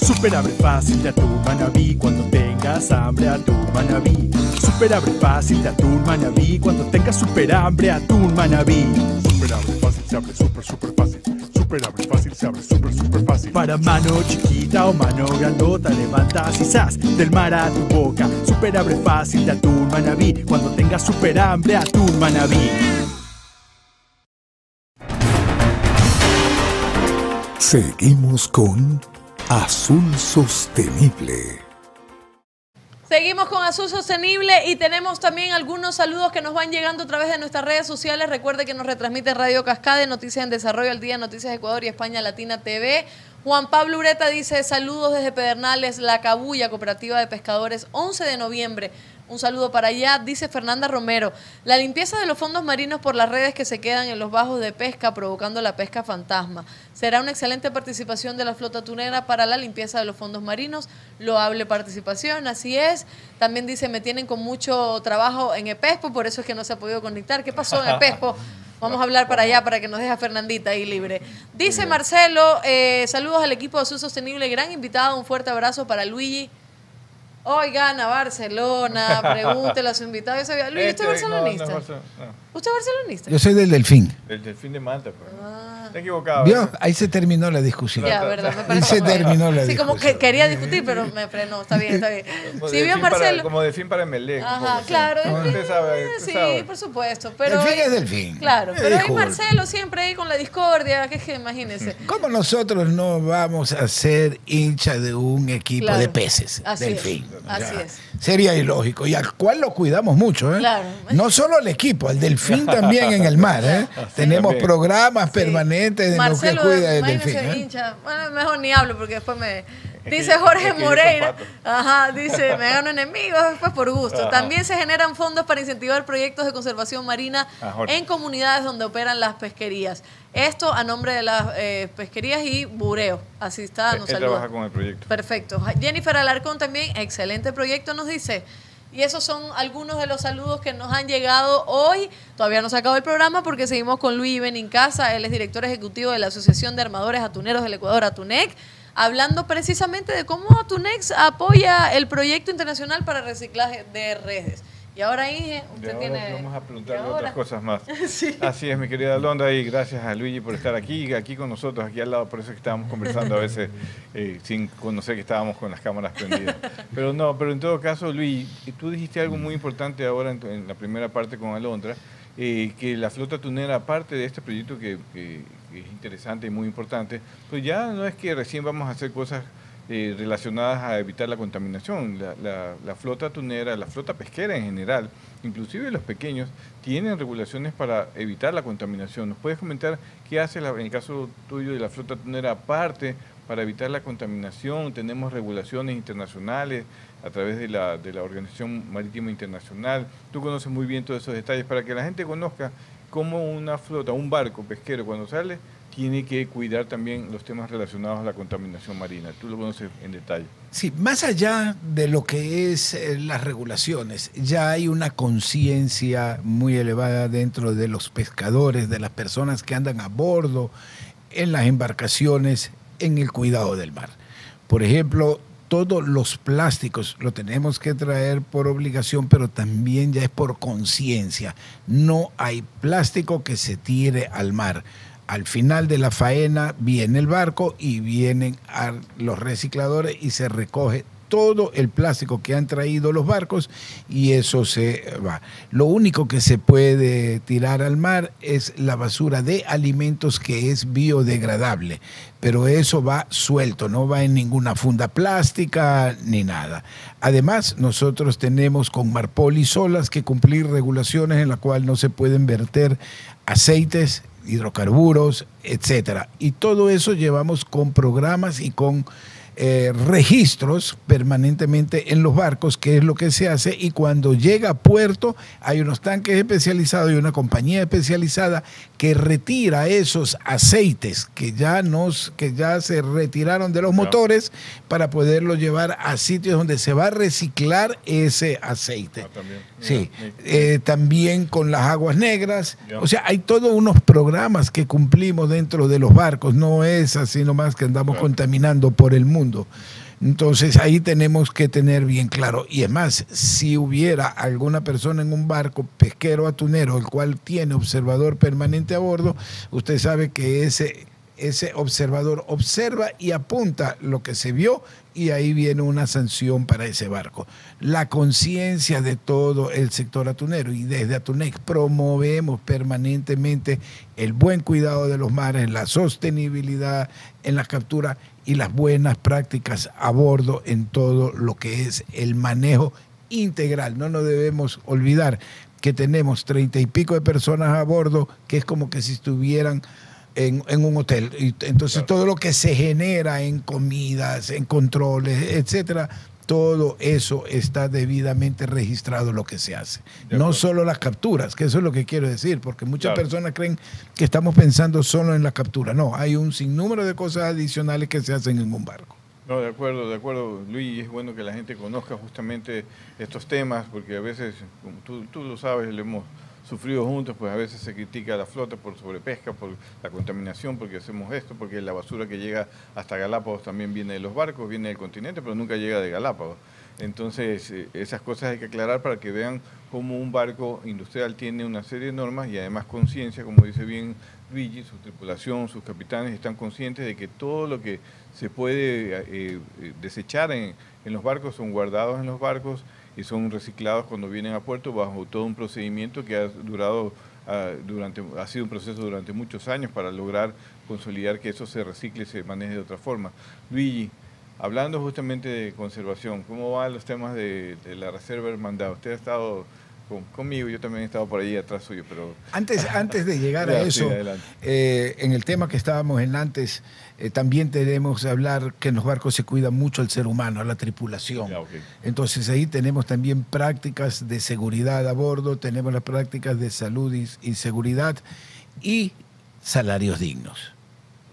Super abre fácil de atún manabí cuando tengas hambre atún manabí. Super abre fácil de atún manabí cuando tengas super hambre atún manabí. Super abre fácil se abre súper, súper fácil. Super abre fácil, se abre súper, súper fácil. Para mano chiquita o mano grandota, levantas y sas del mar a tu boca. Super abre fácil de atún manabí. Cuando tengas super hambre, atún manabí. Seguimos con Azul Sostenible. Seguimos con Azul Sostenible y tenemos también algunos saludos que nos van llegando a través de nuestras redes sociales. Recuerde que nos retransmite Radio Cascade, Noticias en Desarrollo al Día, Noticias Ecuador y España Latina TV. Juan Pablo Ureta dice saludos desde Pedernales, La Cabulla, Cooperativa de Pescadores, 11 de noviembre. Un saludo para allá, dice Fernanda Romero. La limpieza de los fondos marinos por las redes que se quedan en los bajos de pesca, provocando la pesca fantasma. Será una excelente participación de la flota tunera para la limpieza de los fondos marinos. Loable participación, así es. También dice, me tienen con mucho trabajo en EPESPO, por eso es que no se ha podido conectar. ¿Qué pasó en EPESPO? Vamos a hablar para allá para que nos deje a Fernandita ahí libre. Dice Marcelo, eh, saludos al equipo de Azul Sostenible, gran invitado, un fuerte abrazo para Luigi. Hoy gana Barcelona, pregúntele a su invitado. Yo sabía, Luis, ¿usted es Este, no, no, barcelonista? No. ¿Usted es barcelonista? Yo soy del Delfín. El delfín de Manta, pues. Ah. Está equivocado. ¿Vio? ¿eh? Ahí se terminó la discusión. Ya, verdad, me Ahí parece. se terminó la Sí, como discusión. que quería discutir, pero me frenó. Está bien, está bien. Como Si vio delfín para- Marcelo. como delfín para Melec. un Ajá, poco, claro. sí. Usted sabe, usted sí, sabe. por supuesto. Pero Delfín hoy- es delfín. Claro, Eh, pero hay disculpe. Marcelo siempre ahí con la discordia, que es que imagínense. ¿Cómo nosotros no vamos a ser hincha de un equipo Claro. de peces? Así delfín. es, así es. Sería ilógico. Y al cual lo cuidamos mucho, ¿eh? Claro. No solo al equipo, al delfín también en el mar, ¿eh? Tenemos también. programas de Marcelo, lo que cuida delfín. ¿eh? hincha. Bueno, mejor ni hablo porque después me. Dice es Jorge Moreira. Ajá, dice, me gano enemigos después por gusto. Ajá. También se generan fondos para incentivar proyectos de conservación marina en comunidades donde operan las pesquerías. Esto a nombre de las eh, pesquerías y bureo. Así está, nos él saluda. trabaja con el proyecto. Perfecto. Jennifer Alarcón también, excelente proyecto, nos dice. Y esos son algunos de los saludos que nos han llegado hoy. Todavía no se acabó el programa porque seguimos con Luis Benincasa. Él es director ejecutivo de la Asociación de Armadores Atuneros del Ecuador, Atunec, hablando precisamente de cómo Atunex apoya el proyecto internacional para reciclaje de redes. Y ahora, Inge, De usted ahora tiene... vamos a ¿y preguntarle otras cosas más. Sí. Así es, mi querida Alondra, y gracias a Luigi por estar aquí, aquí con nosotros, aquí al lado, por eso es que estábamos conversando a veces eh, sin conocer que estábamos con las cámaras prendidas. Pero no, pero en todo caso, Luigi, tú dijiste algo muy importante ahora en, en la primera parte con Alondra, eh, que la flota tunera, aparte de este proyecto que, que- que es interesante y muy importante, pues ya no es que recién vamos a hacer cosas eh, relacionadas a evitar la contaminación. La, la- la flota tunera, la flota pesquera en general, inclusive los pequeños, tienen regulaciones para evitar la contaminación. ¿Nos puedes comentar qué hace la- en el caso tuyo de la flota tunera aparte para evitar la contaminación? Tenemos regulaciones internacionales a través de la, de la Organización Marítima Internacional. Tú conoces muy bien todos esos detalles para que la gente conozca cómo una flota, un barco pesquero cuando sale, tiene que cuidar también los temas relacionados a la contaminación marina. Tú lo conoces en detalle. Sí, más allá de lo que es eh, las regulaciones, ya hay una conciencia muy elevada dentro de los pescadores, de las personas que andan a bordo, en las embarcaciones, en el cuidado del mar. Por ejemplo, todos los plásticos lo tenemos que traer por obligación, pero también ya es por conciencia. No hay plástico que se tire al mar. Al final de la faena viene el barco y vienen los recicladores y se recoge todo el plástico que han traído los barcos y eso se va. Lo único que se puede tirar al mar es la basura de alimentos que es biodegradable, pero eso va suelto, no va en ninguna funda plástica ni nada. Además, nosotros tenemos con Marpol y Solas que cumplir regulaciones en la cual no se pueden verter aceites, hidrocarburos, etcétera. Y todo eso llevamos con programas y con eh, registros permanentemente en los barcos, que es lo que se hace, y cuando llega a puerto hay unos tanques especializados y una compañía especializada que retira esos aceites que ya nos, que ya se retiraron de los motores para poderlo llevar a sitios donde se va a reciclar ese aceite. Ah, también. Sí, eh, también con las aguas negras. O sea, hay todos unos programas que cumplimos dentro de los barcos. No es así nomás que andamos Claro. contaminando por el mundo. Entonces ahí tenemos que tener bien claro. Y es más, si hubiera alguna persona en un barco pesquero atunero, el cual tiene observador permanente a bordo, usted sabe que ese, ese observador observa y apunta lo que se vio y ahí viene una sanción para ese barco. La conciencia de todo el sector atunero y desde Atunex promovemos permanentemente el buen cuidado de los mares, la sostenibilidad en la captura y las buenas prácticas a bordo en todo lo que es el manejo integral. No nos debemos olvidar que tenemos treinta y pico de personas a bordo, que es como que si estuvieran en, en un hotel. Y entonces todo lo que se genera en comidas, en controles, etcétera, todo eso está debidamente registrado lo que se hace. No solo las capturas, que eso es lo que quiero decir, porque muchas Claro. personas creen que estamos pensando solo en la captura. No, hay un sinnúmero de cosas adicionales que se hacen en un barco. No, de acuerdo, de acuerdo, Luis, y es bueno que la gente conozca justamente estos temas, porque a veces, como tú, tú lo sabes, lo hemos sufrido juntos, pues a veces se critica a la flota por sobrepesca, por la contaminación, porque hacemos esto, porque la basura que llega hasta Galápagos también viene de los barcos, viene del continente, pero nunca llega de Galápagos. Entonces, eh, esas cosas hay que aclarar para que vean cómo un barco industrial tiene una serie de normas y además conciencia, como dice bien Luigi, su tripulación, sus capitanes están conscientes de que todo lo que se puede eh, eh, desechar en, en los barcos son guardados en los barcos y son reciclados cuando vienen a puerto bajo todo un procedimiento que ha durado ah, durante ha sido un proceso durante muchos años para lograr consolidar que eso se recicle y se maneje de otra forma. Luigi, hablando justamente de conservación, ¿cómo van los temas de, de la reserva hermandad? Usted ha estado con- conmigo, yo también he estado por ahí atrás suyo, pero Antes, antes de llegar a eso, eh, en el tema que estábamos en antes, eh, también tenemos que hablar que en los barcos se cuida mucho al ser humano, a la tripulación. Ok. Entonces ahí tenemos también prácticas de seguridad a bordo, tenemos las prácticas de salud y, y seguridad y salarios dignos.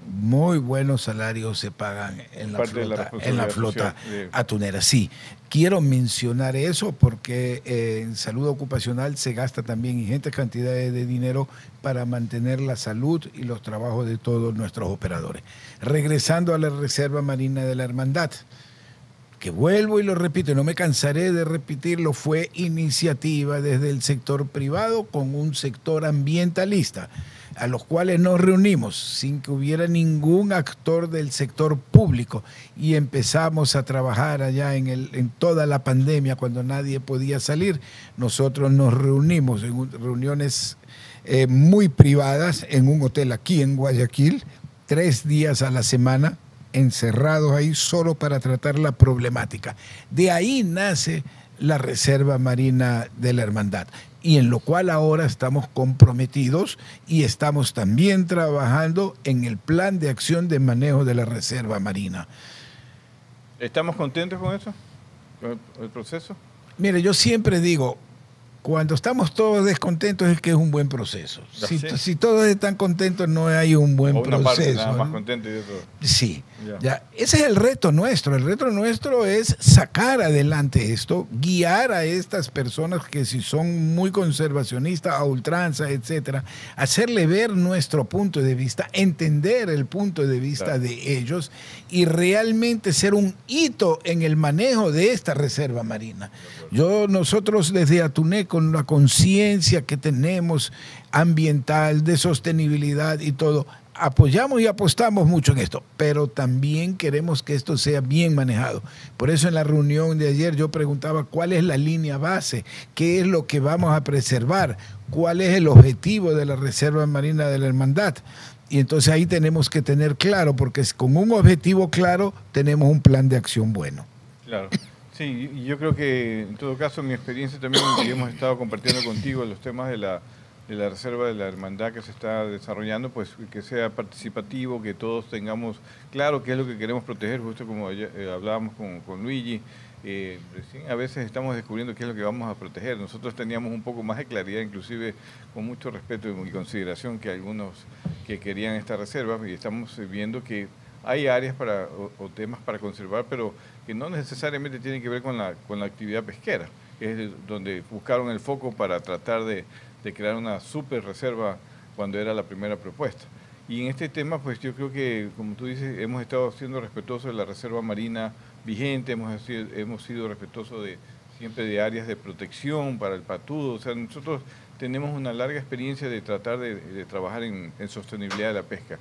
Muy buenos salarios se pagan en la flota, en la flota de- atunera. Sí, quiero mencionar eso porque eh, en salud ocupacional se gasta también ingentes cantidades de dinero para mantener la salud y los trabajos de todos nuestros operadores. Regresando a la Reserva Marina de la Hermandad, que vuelvo y lo repito, y no me cansaré de repetirlo, fue iniciativa desde el sector privado con un sector ambientalista, a los cuales nos reunimos sin que hubiera ningún actor del sector público y empezamos a trabajar allá en, el, en toda la pandemia cuando nadie podía salir. Nosotros nos reunimos en un- reuniones eh, muy privadas en un hotel aquí en Guayaquil, tres días a la semana, encerrados ahí solo para tratar la problemática. De ahí nace la Reserva Marina de la Hermandad, y en lo cual ahora estamos comprometidos y estamos también trabajando en el plan de acción de manejo de la Reserva Marina. ¿estamos contentos con eso? ¿Con el, proceso? Mire, yo siempre digo, cuando estamos todos descontentos es que es un buen proceso. Si, todos están contentos no hay un buen o una proceso. parte nada más y otro. Sí, Ya. Ese es el reto nuestro. El reto nuestro es sacar adelante esto, guiar a estas personas que si son muy conservacionistas, a ultranza, etcétera, hacerle ver nuestro punto de vista, entender el punto de vista de ellos y realmente ser un hito en el manejo de esta reserva marina. Yo, nosotros desde Atuné, con la conciencia que tenemos ambiental, de sostenibilidad y todo, apoyamos y apostamos mucho en esto, pero también queremos que esto sea bien manejado. Por eso en la reunión de ayer yo preguntaba cuál es la línea base, qué es lo que vamos a preservar, cuál es el objetivo de la Reserva Marina de la Hermandad. Y entonces ahí tenemos que tener claro, porque con un objetivo claro tenemos un plan de acción bueno. Claro. Sí, yo creo que en todo caso mi experiencia también que hemos estado compartiendo contigo los temas de la, de la reserva de la hermandad que se está desarrollando, pues que sea participativo, que todos tengamos claro qué es lo que queremos proteger, justo como eh, hablábamos con, con Luigi. eh, recién a veces estamos descubriendo qué es lo que vamos a proteger. Nosotros teníamos un poco más de claridad, inclusive con mucho respeto y consideración que algunos que querían esta reserva y estamos eh, viendo que hay áreas para, o, o temas para conservar, pero que no necesariamente tienen que ver con la, con la actividad pesquera, que es de- donde buscaron el foco para tratar de, de crear una super reserva cuando era la primera propuesta. Y en este tema, pues yo creo que, como tú dices, hemos estado siendo respetuosos de la reserva marina vigente, hemos sido, hemos sido respetuosos de siempre de áreas de protección para el patudo. O sea, nosotros tenemos una larga experiencia de tratar de, trabajar en, en, sostenibilidad de la pesca.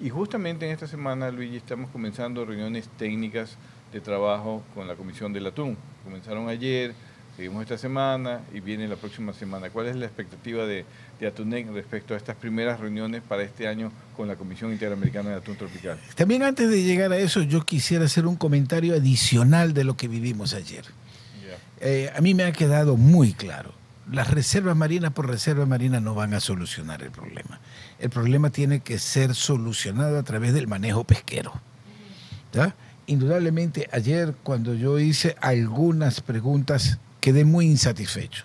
Y justamente en esta semana, Luigi, estamos comenzando reuniones técnicas de trabajo con la Comisión del Atún. Comenzaron ayer, seguimos esta semana y viene la próxima semana. ¿Cuál es la expectativa de, de Atunec respecto a estas primeras reuniones para este año con la Comisión Interamericana de Atún Tropical? También antes de llegar a eso, yo quisiera hacer un comentario adicional de lo que vivimos ayer. Eh, a mí me ha quedado muy claro. Las reservas marinas por reserva marina no van a solucionar el problema. El problema tiene que ser solucionado a través del manejo pesquero. Indudablemente, ayer cuando yo hice algunas preguntas, quedé muy insatisfecho.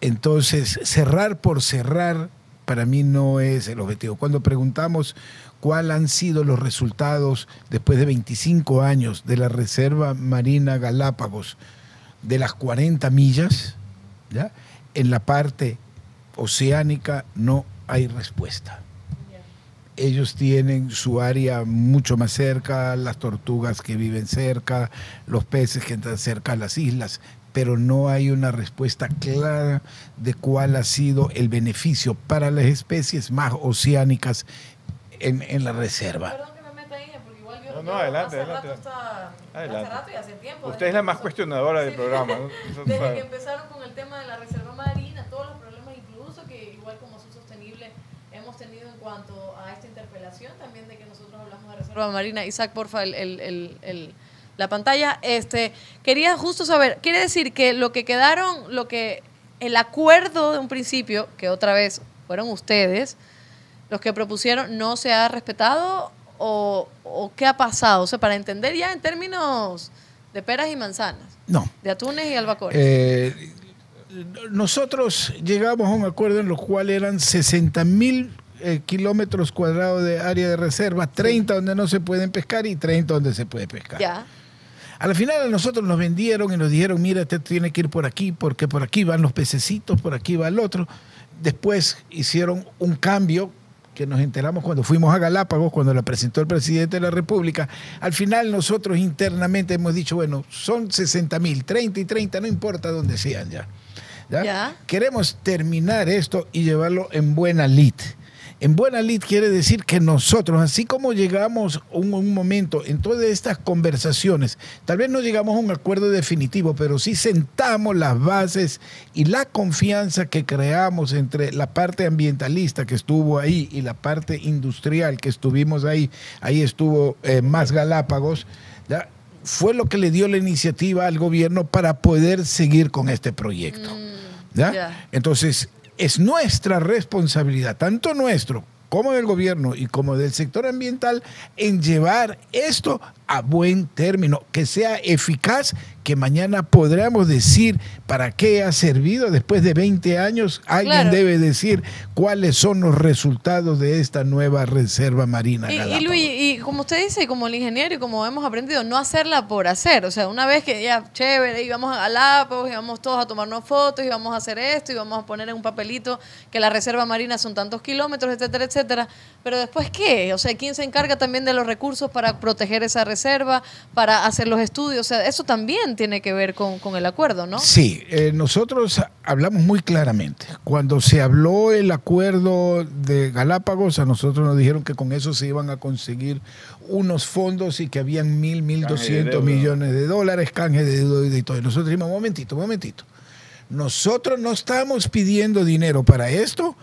Entonces, cerrar por cerrar para mí no es el objetivo. Cuando preguntamos cuáles han sido los resultados después de 25 años de la Reserva Marina Galápagos de las 40 millas, ¿ya? en la parte oceánica no hay respuesta. Ellos tienen su área mucho más cerca, las tortugas que viven cerca, los peces que están cerca a las islas, pero no hay una respuesta clara de cuál ha sido el beneficio para las especies más oceánicas en, en la reserva. Perdón que me meta ahí, porque igual yo, no, no, adelante, hace adelante. Rato está, adelante. Hace rato y hace tiempo. Usted es la más cuestionadora del Sí. programa. ¿no? Desde que empezaron con el tema de la reserva marina, todos los problemas, incluso que igual como Sur Sostenible hemos tenido en cuanto a también de que nosotros hablamos de reserva marina. Isaac, porfa, el, el, el, el- la pantalla. Este, quería justo saber, quiere decir que lo que quedaron, lo que el acuerdo de un principio, que otra vez fueron ustedes, los que propusieron, no se ha respetado o, o qué ha pasado? O sea, para entender ya en términos de peras y manzanas, No. de atunes y albacores. Eh, nosotros llegamos a un acuerdo en lo cual eran 60 mil eh, kilómetros cuadrados de área de reserva, 30 donde no se pueden pescar y 30 donde se puede pescar. ya. A la final a nosotros nos vendieron y nos dijeron, mira, usted tiene que ir por aquí porque por aquí van los pececitos, por aquí va el otro. Después hicieron un cambio que nos enteramos cuando fuimos a Galápagos, cuando la presentó el presidente de la República. Al final nosotros internamente hemos dicho, bueno, son 60 mil, 30 y 30, no importa dónde sean ya. ¿ya? Ya. Queremos terminar esto y llevarlo en buena lid. En buena lid quiere decir que nosotros, así como llegamos un, un momento en todas estas conversaciones, tal vez no llegamos a un acuerdo definitivo, pero sí sentamos las bases y la confianza que creamos entre la parte ambientalista que estuvo ahí y la parte industrial que estuvimos ahí, ahí estuvo eh, más Galápagos, ¿ya? fue lo que le dio la iniciativa al gobierno para poder seguir con este proyecto. ¿ya? ya. Entonces, es nuestra responsabilidad, tanto nuestro como del gobierno y como del sector ambiental, en llevar esto a buen término, que sea eficaz, que mañana podamos decir para qué ha servido después de 20 años. Alguien Claro. debe decir cuáles son los resultados de esta nueva reserva marina. Y. Luis, y como usted dice, y como el ingeniero y como hemos aprendido, no hacerla por hacer. O sea, una vez que ya, chévere, íbamos a Galápagos, íbamos todos a tomarnos fotos, íbamos a hacer esto, íbamos a poner en un papelito que la reserva marina son tantos kilómetros, etcétera, etcétera. Pero después, ¿qué? O sea, ¿quién se encarga también de los recursos para proteger esa reserva, para hacer los estudios? O sea, eso también tiene que ver con, con el acuerdo, ¿no? Sí, eh, nosotros hablamos muy claramente. Cuando se habló el acuerdo de Galápagos, a nosotros nos dijeron que con eso se iban a conseguir unos fondos y que habían mil, mil doscientos millones de dólares, canje de deuda y todo. Y nosotros dijimos, momentito, momentito. Nosotros no estamos pidiendo dinero para esto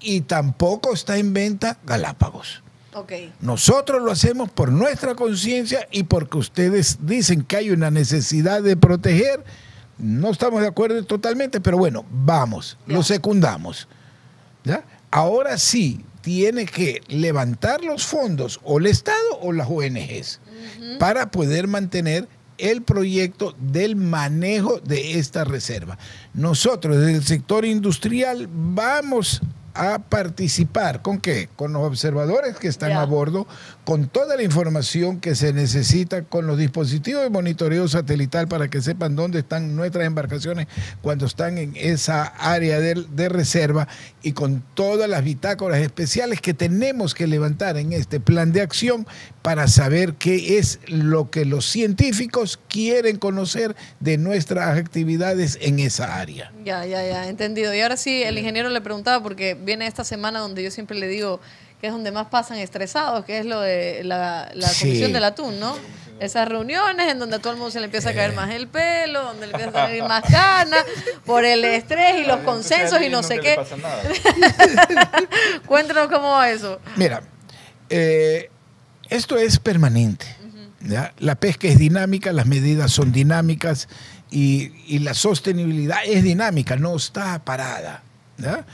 y tampoco está en venta Galápagos. Ok. Nosotros lo hacemos por nuestra conciencia y porque ustedes dicen que hay una necesidad de proteger. No estamos de acuerdo totalmente, pero bueno, vamos, lo secundamos. ¿ya? Ahora sí, tiene que levantar los fondos o el Estado o las ONGs para poder mantener el proyecto del manejo de esta reserva. Nosotros desde el sector industrial vamos a participar. ¿Con qué? Con los observadores que están a bordo, con toda la información que se necesita, con los dispositivos de monitoreo satelital para que sepan dónde están nuestras embarcaciones cuando están en esa área de, reserva y con todas las bitácoras especiales que tenemos que levantar en este plan de acción para saber qué es lo que los científicos quieren conocer de nuestras actividades en esa área. Ya, ya, ya, entendido. Y ahora sí, el ingeniero le preguntaba, porque viene esta semana donde yo siempre le digo que es donde más pasan estresados, que es lo de la, la Sí. comisión del atún, ¿no? Esas reuniones en donde a todo el mundo se le empieza a caer más el pelo, donde le empieza a salir más ganas, por el estrés y los consensos y no sé qué. Cuéntanos cómo va eso. Mira, eh, esto es permanente. ¿ya? La pesca es dinámica, las medidas son dinámicas y, y la sostenibilidad es dinámica, no está parada. ¿ya?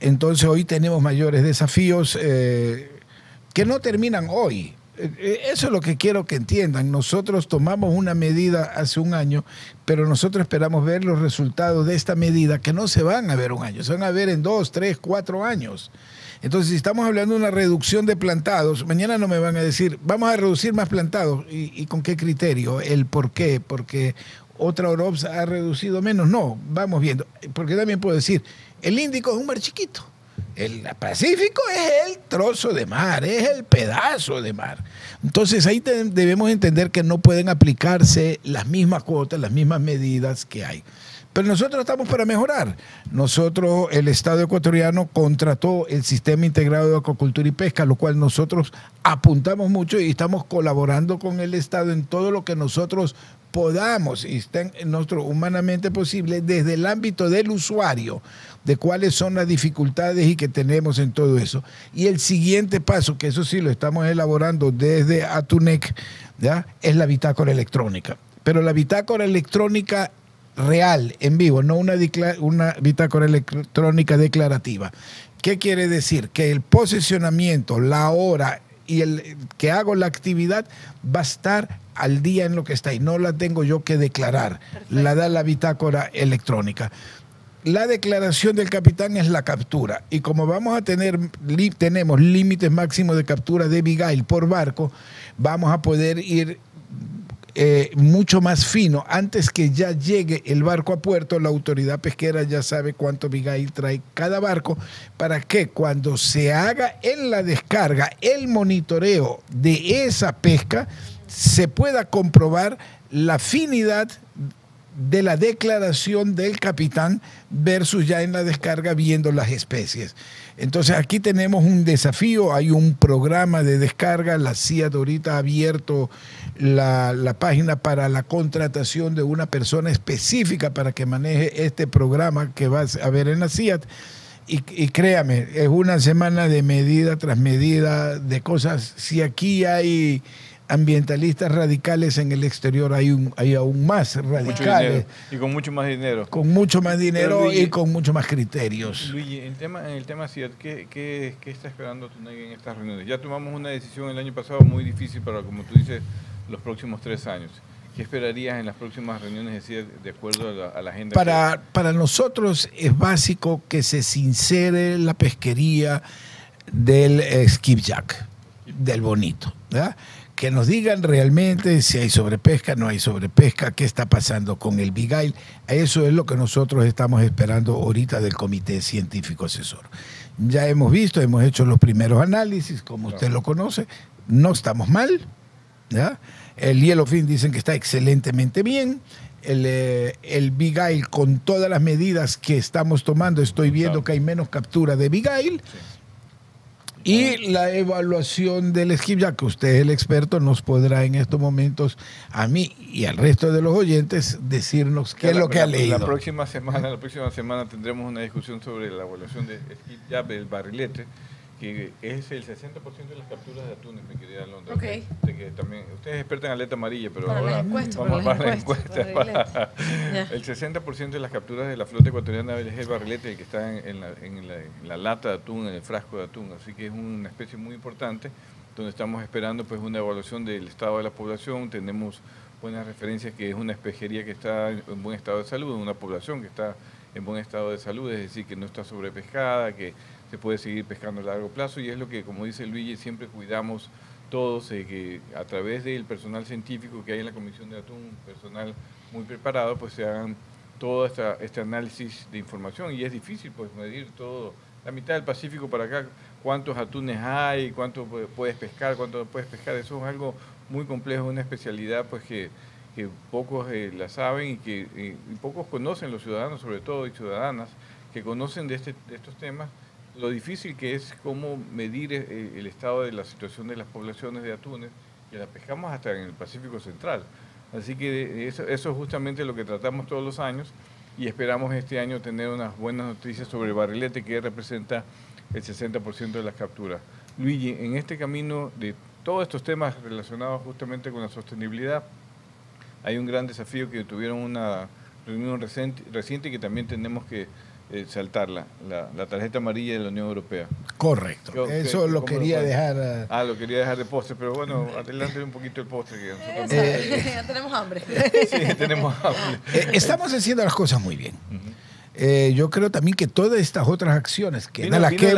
Entonces hoy tenemos mayores desafíos eh, que no terminan hoy. Eh, eh, Eso es lo que quiero que entiendan. Nosotros tomamos una medida hace un año, pero nosotros esperamos ver los resultados de esta medida que no se van a ver un año, se van a ver en dos, tres, cuatro años. Entonces, si estamos hablando de una reducción de plantados, mañana no me van a decir, vamos a reducir más plantados. ¿Y, y con qué criterio? ¿El por qué? Porque otra OROPS ha reducido menos. No, vamos viendo. Porque también puedo decir, el Índico es un mar chiquito. El Pacífico es el trozo de mar, es el pedazo de mar. Entonces ahí debemos entender que no pueden aplicarse las mismas cuotas, las mismas medidas que hay. Pero nosotros estamos para mejorar. Nosotros, el Estado ecuatoriano contrató el Sistema Integrado de Acuacultura y Pesca, lo cual nosotros apuntamos mucho y estamos colaborando con el Estado en todo lo que nosotros podamos y nuestro humanamente posible desde el ámbito del usuario, de cuáles son las dificultades y que tenemos en todo eso. Y el siguiente paso, que eso sí lo estamos elaborando desde Atunec, ¿ya? es la bitácora electrónica. Pero la bitácora electrónica real, en vivo, no una, una bitácora electrónica declarativa. ¿Qué quiere decir? Que el posicionamiento, la hora y el que hago la actividad va a estar al día en lo que está y no la tengo yo que declarar. La da la bitácora electrónica. La declaración del capitán es la captura y como vamos a tener li- tenemos límites máximos de captura de Bigail por barco, vamos a poder ir eh, mucho más fino. Antes que ya llegue el barco a puerto, la autoridad pesquera ya sabe cuánto Bigail trae cada barco para que cuando se haga en la descarga el monitoreo de esa pesca, se pueda comprobar la finidad de la declaración del capitán versus ya en la descarga viendo las especies. Entonces aquí tenemos un desafío, hay un programa de descarga, la CIAT ahorita ha abierto la, la página para la contratación de una persona específica para que maneje este programa que va a haber en la CIAT. Y créame, es una semana de medida tras medida de cosas. Si aquí hay ambientalistas radicales en el exterior, hay, un, hay aún más radicales. Y con mucho más dinero. con mucho más dinero Luigi- y con mucho más criterios. Luigi, en, tema, en el tema CIAT, ¿qué, qué, qué está esperando TUNEG en estas reuniones? Ya tomamos una decisión el año pasado muy difícil para, como tú dices, los próximos tres años. ¿Qué esperarías en las próximas reuniones de CIAT de acuerdo a la, a la agenda? que- Para, para nosotros es básico que se sincere la pesquería del eh, skipjack, del bonito. ¿verdad? Que nos digan realmente si hay sobrepesca, no hay sobrepesca, qué está pasando con el Bigail. Eso es lo que nosotros estamos esperando ahorita del Comité Científico Asesor. Ya hemos visto, hemos hecho los primeros análisis, como usted lo conoce, no estamos mal, ¿ya? El Yellowfin dicen que está excelentemente bien. El, eh, el Bigail, con todas las medidas que estamos tomando, estoy viendo que hay menos captura de Bigail. Y la evaluación del skipjack, que usted es el experto, nos podrá en estos momentos, a mí y al resto de los oyentes, decirnos qué es lo que ha la- leído. La próxima semana, la próxima semana tendremos una discusión sobre la evaluación de skip jab del barrilete, que es el 60% de las capturas de atunes, mi querida Londra. Usted que también, usted es experta en aleta amarilla, pero Para ahora vamos para para la encuesta. Ya. El 60% de las capturas de la flota ecuatoriana es el barrilete, el que está en, en la, en la- en la lata de atún, en el frasco de atún. Así que es una especie muy importante, donde estamos esperando pues una evaluación del estado de la población. Tenemos buenas referencias que es una espejería que está en buen estado de salud, una población que está en buen estado de salud, es decir, que no está sobrepescada, que se puede seguir pescando a largo plazo y es lo que, como dice Luigi, siempre cuidamos todos, eh, que a través del personal científico que hay en la Comisión de Atún, personal muy preparado, pues se hagan todo este análisis de información y es difícil pues medir todo, la mitad del Pacífico para acá, cuántos atunes hay, cuánto puedes pescar, cuánto puedes pescar. Eso es algo muy complejo, una especialidad pues que, pocos eh, la saben y que y pocos conocen, los ciudadanos sobre todo y ciudadanas, que conocen de, este, de estos temas lo difícil que es cómo medir eh, el estado de la situación de las poblaciones de atunes, que la pescamos hasta en el Pacífico Central. Así que eso, eso es justamente lo que tratamos todos los años y esperamos este año tener unas buenas noticias sobre el barrilete que representa el 60% de las capturas. Luigi, en este camino de todos estos temas relacionados justamente con la sostenibilidad, hay un gran desafío que tuvieron una reunión reciente, reciente que también tenemos que eh, saltarla, la, tarjeta amarilla de la Unión Europea. Correcto, eso lo quería dejar... Eh, ah, lo quería dejar de postre, pero bueno, adelante un poquito el postre. Que eh, tenemos hambre. sí, tenemos hambre. estamos haciendo las cosas muy bien. yo creo también que todas estas otras acciones que, las que,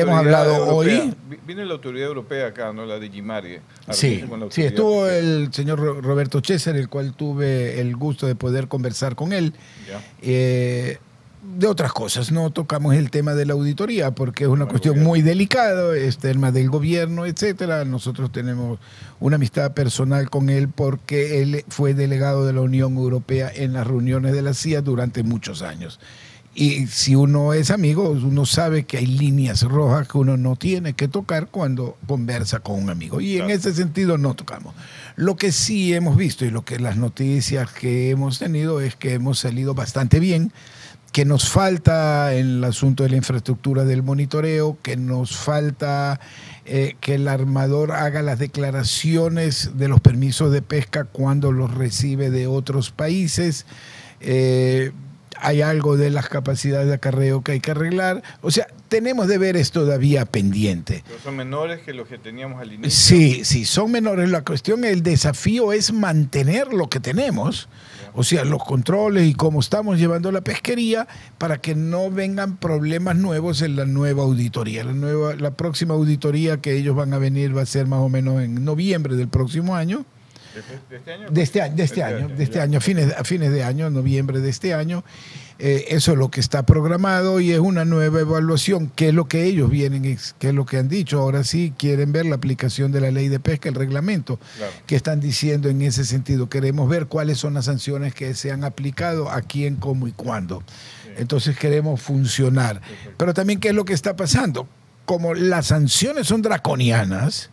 hemos, hablado hoy. Vino la autoridad europea acá, ¿no? La de Gimari. Sí, sí, estuvo el señor Roberto César, el cual tuve el gusto de poder conversar con él. Ya de otras cosas. No tocamos el tema de la auditoría porque es una cuestión muy delicada, es tema del gobierno, etcétera. Nosotros tenemos una amistad personal con él porque él fue delegado de la Unión Europea en las reuniones de la CIA durante muchos años. Y si uno es amigo, uno sabe que hay líneas rojas que uno no tiene que tocar cuando conversa con un amigo. Y en ese sentido no tocamos. Lo que sí hemos visto y lo que las noticias que hemos tenido es que hemos salido bastante bien que nos falta en el asunto de la infraestructura del monitoreo, que nos falta eh, que el armador haga las declaraciones de los permisos de pesca cuando los recibe de otros países. Eh, hay algo de las capacidades de acarreo que hay que arreglar. O sea, tenemos deberes todavía pendientes. Pero son menores que los que teníamos al inicio. Sí, sí, son menores. La cuestión, el desafío es mantener lo que tenemos o sea, los controles y cómo estamos llevando la pesquería para que no vengan problemas nuevos en la nueva auditoría. La, nueva, la próxima auditoría que ellos van a venir va a ser más o menos en noviembre del próximo año. ¿De este año? De este, de este año, de este año, a fines, a fines de año, noviembre de este año. Eh, eso es lo que está programado y es una nueva evaluación, que es lo que ellos vienen, que es lo que han dicho. Ahora sí quieren ver la aplicación de la ley de pesca, el reglamento, que están diciendo en ese sentido. Queremos ver cuáles son las sanciones que se han aplicado, a quién, cómo y cuándo. Entonces queremos funcionar. Pero también qué es lo que está pasando. Como las sanciones son draconianas,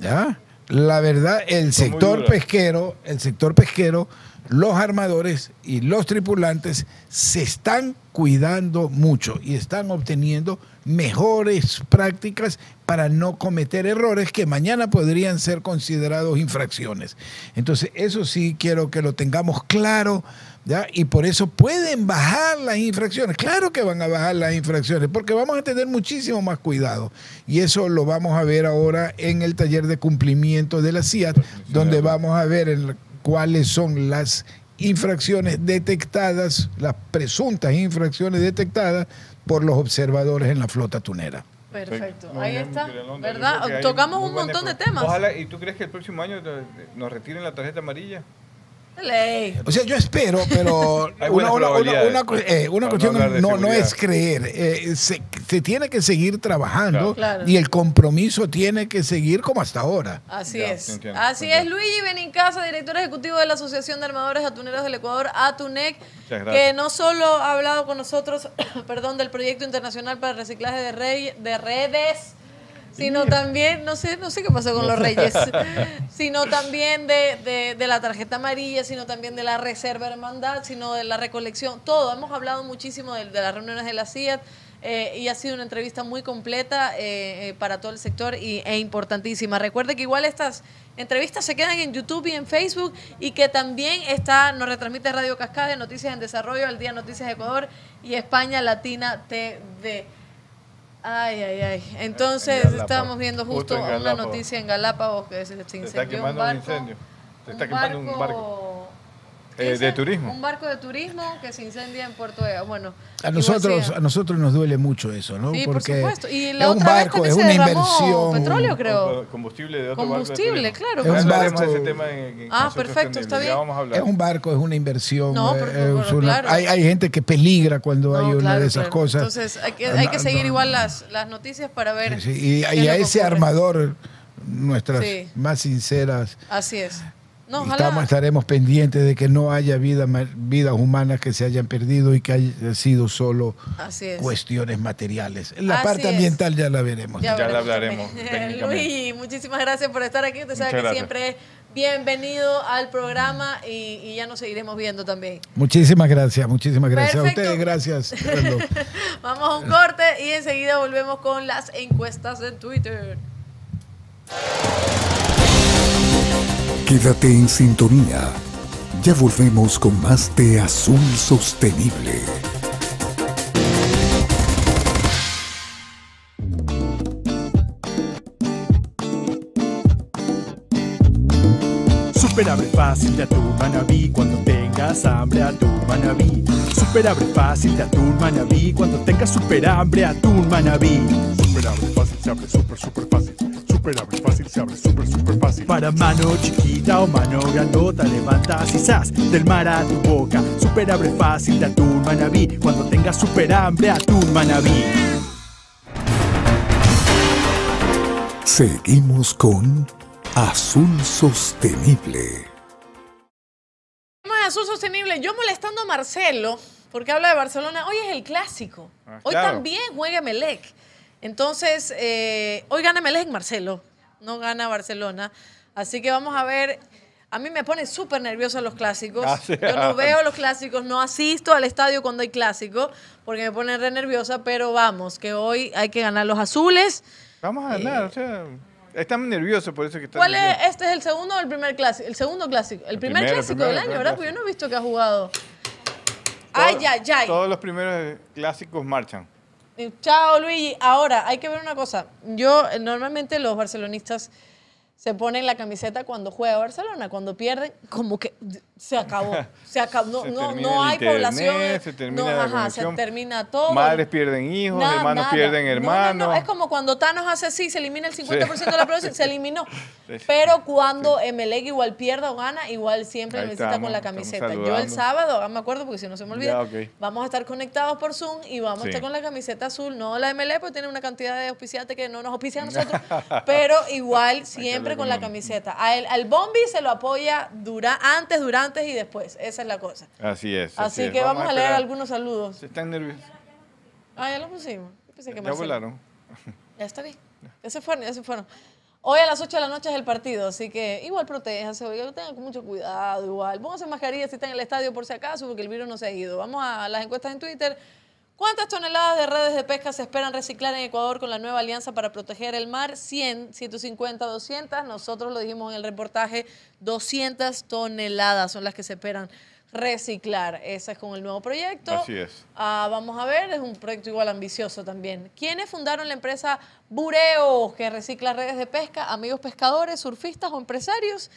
¿ya? La verdad, el sector pesquero, el sector pesquero, los armadores y los tripulantes se están cuidando mucho y están obteniendo mejores prácticas para no cometer errores que mañana podrían ser considerados infracciones. Entonces, eso sí quiero que lo tengamos claro y por eso pueden bajar las infracciones. Claro que van a bajar las infracciones, porque vamos a tener muchísimo más cuidado. Y eso lo vamos a ver ahora en el taller de cumplimiento de la CIAT, donde vamos a ver cuáles son las infracciones detectadas, las presuntas infracciones detectadas por los observadores en la flota tunera. Perfecto, ahí está, ¿verdad? Tocamos un montón de temas. Ojalá, ¿y tú crees que el próximo año nos retiren la tarjeta amarilla? O sea, yo espero, pero una, eh, cuestión no, es creer. Eh, se, tiene que seguir trabajando y el compromiso tiene que seguir como hasta ahora. Así es. Así es. Luigi Benincasa, director ejecutivo de la Asociación de Armadores Atuneros del Ecuador, ATUNEC, que no solo ha hablado con nosotros perdón, del proyecto internacional para el reciclaje de, de redes sino también, no sé, no sé qué pasó con los reyes, sino también de, la tarjeta amarilla, sino también de la reserva hermandad, sino de la recolección, todo. Hemos hablado muchísimo de, las reuniones de la CIAT eh, y ha sido una entrevista muy completa eh, eh, para todo el sector y, e importantísima. Recuerde que igual estas entrevistas se quedan en YouTube y en Facebook y que también está, nos retransmite Radio Cascade, Noticias en Desarrollo, al Día Noticias de Ecuador y España Latina TV. Ay, ay, ay. Entonces estábamos viendo justo, una noticia en Galápagos que se, se incendió está quemando un, incendio. Se está quemando un barco. Eh, de turismo. Un barco de turismo que se incendia en Puerto Ega. Bueno, A nosotros, sí. a nosotros nos duele mucho eso, ¿no? Sí, por Porque supuesto. Y la es un otra vez barco, también es una inversión. petróleo, creo. Combustible de otro Combustible, barco de claro. Es un Ya hablaremos de barco- ese tema en, en Ah, perfecto, está bien. vamos a hablar. Es un barco, es una inversión. No, eh, pero- pero una- claro. hay, hay gente que peligra cuando No, hay una claro, de esas claro. cosas. Entonces hay que, hay que seguir no, igual las, las noticias para ver. Sí, y, qué y lo a ese armador, nuestras Sí. más sinceras, Así es. No, ojalá. estamos, estaremos pendientes de que no haya vida, vidas humanas que se hayan perdido y que haya sido solo cuestiones materiales. La Así parte es. ambiental ya la veremos. Ya la veremos hablaremos. Luis, muchísimas gracias por estar aquí. Usted sabe Muchas que gracias. siempre es bienvenido al programa y, y ya nos seguiremos viendo también. Muchísimas gracias, muchísimas gracias Perfecto. a ustedes, gracias. Vamos a un corte y enseguida volvemos con las encuestas en Twitter. Quédate en sintonía. Ya volvemos con más de Azul Sostenible. Super abre fácil de atún manabí cuando tengas hambre atún manabí. Super abre fácil de atún manabí cuando tengas super hambre atún manabí. Super abre fácil se abre super super fácil. Super abre fácil se abre super super fácil. Para mano chiquita o mano grandota levantas y zas del mar a tu boca. Super abre fácil de atún manabí cuando tengas super hambre atún manabí. Seguimos con Azul Sostenible. Vamos a Azul Sostenible. Yo molestando a Marcelo, porque habla de Barcelona. Hoy es el clásico. Ah, Hoy claro. también juega Melec. Entonces, eh, hoy gana Melec en Marcelo. No gana Barcelona. Así que vamos a ver. A mí me pone súper nerviosa los clásicos. Ah. Yo no veo los clásicos, no asisto al estadio cuando hay clásico, porque me pone re nerviosa, pero vamos, que hoy hay que ganar los azules. Vamos a ganar, o sea, estamos nerviosos por eso que están ¿Cuál es? ¿Este es el segundo o el primer clásico? El segundo clásico. El, primer clásico del el año, ¿verdad? Porque yo no he visto que ha jugado. Ay, ay, ay. Todos los primeros clásicos marchan. Eh, Chao, Luigi. Ahora, hay que ver una cosa. Yo, eh, normalmente los barcelonistas se ponen la camiseta cuando juega Barcelona. Cuando pierden, como que se acabó. Se acabó. No, Se no, no hay internet, población. se termina no, la ajá, se termina todo. Madres pierden hijos, Nada, hermanos nada. pierden No, no, hermanos. no, Es como cuando Thanos hace así, se elimina el 50% de la población, se eliminó. Sí. Pero cuando Emelec igual pierda o gana, igual siempre Ahí visita con la camiseta. Yo el sábado, ah, me acuerdo porque si no se me olvida, Ya, vamos a estar conectados por Zoom y vamos Sí. a estar con la camiseta azul, no la Emelec, porque tiene una cantidad de auspiciantes que no nos auspician a nosotros, pero igual siempre con la camiseta. Al, al Bombi se lo apoya dura, antes, durante y después. Esa es la cosa. Así es. Así, que vamos, a leer algunos saludos. Se están nerviosos. Ah, ya lo pusimos. Yo pensé que Ya Marcelo- volaron. ya está bien. Ya se fueron, ya se fueron. Hoy a las 8 de la noche es el partido, así que igual protéjanse, tengan mucho cuidado, igual. Pónganse mascarilla si están en el estadio por si acaso, porque el virus no se ha ido. Vamos a las encuestas en Twitter. ¿Cuántas toneladas de redes de pesca se esperan reciclar en Ecuador con la nueva alianza para proteger el mar? 100, 150, 200. Nosotros lo dijimos en el reportaje, 200 toneladas son las que se esperan reciclar. Esa es con el nuevo proyecto. Así es. Ah, vamos a ver, es un proyecto igual ambicioso también. ¿Quiénes fundaron la empresa Bureo, que recicla redes de pesca? ¿Amigos pescadores, surfistas o empresarios?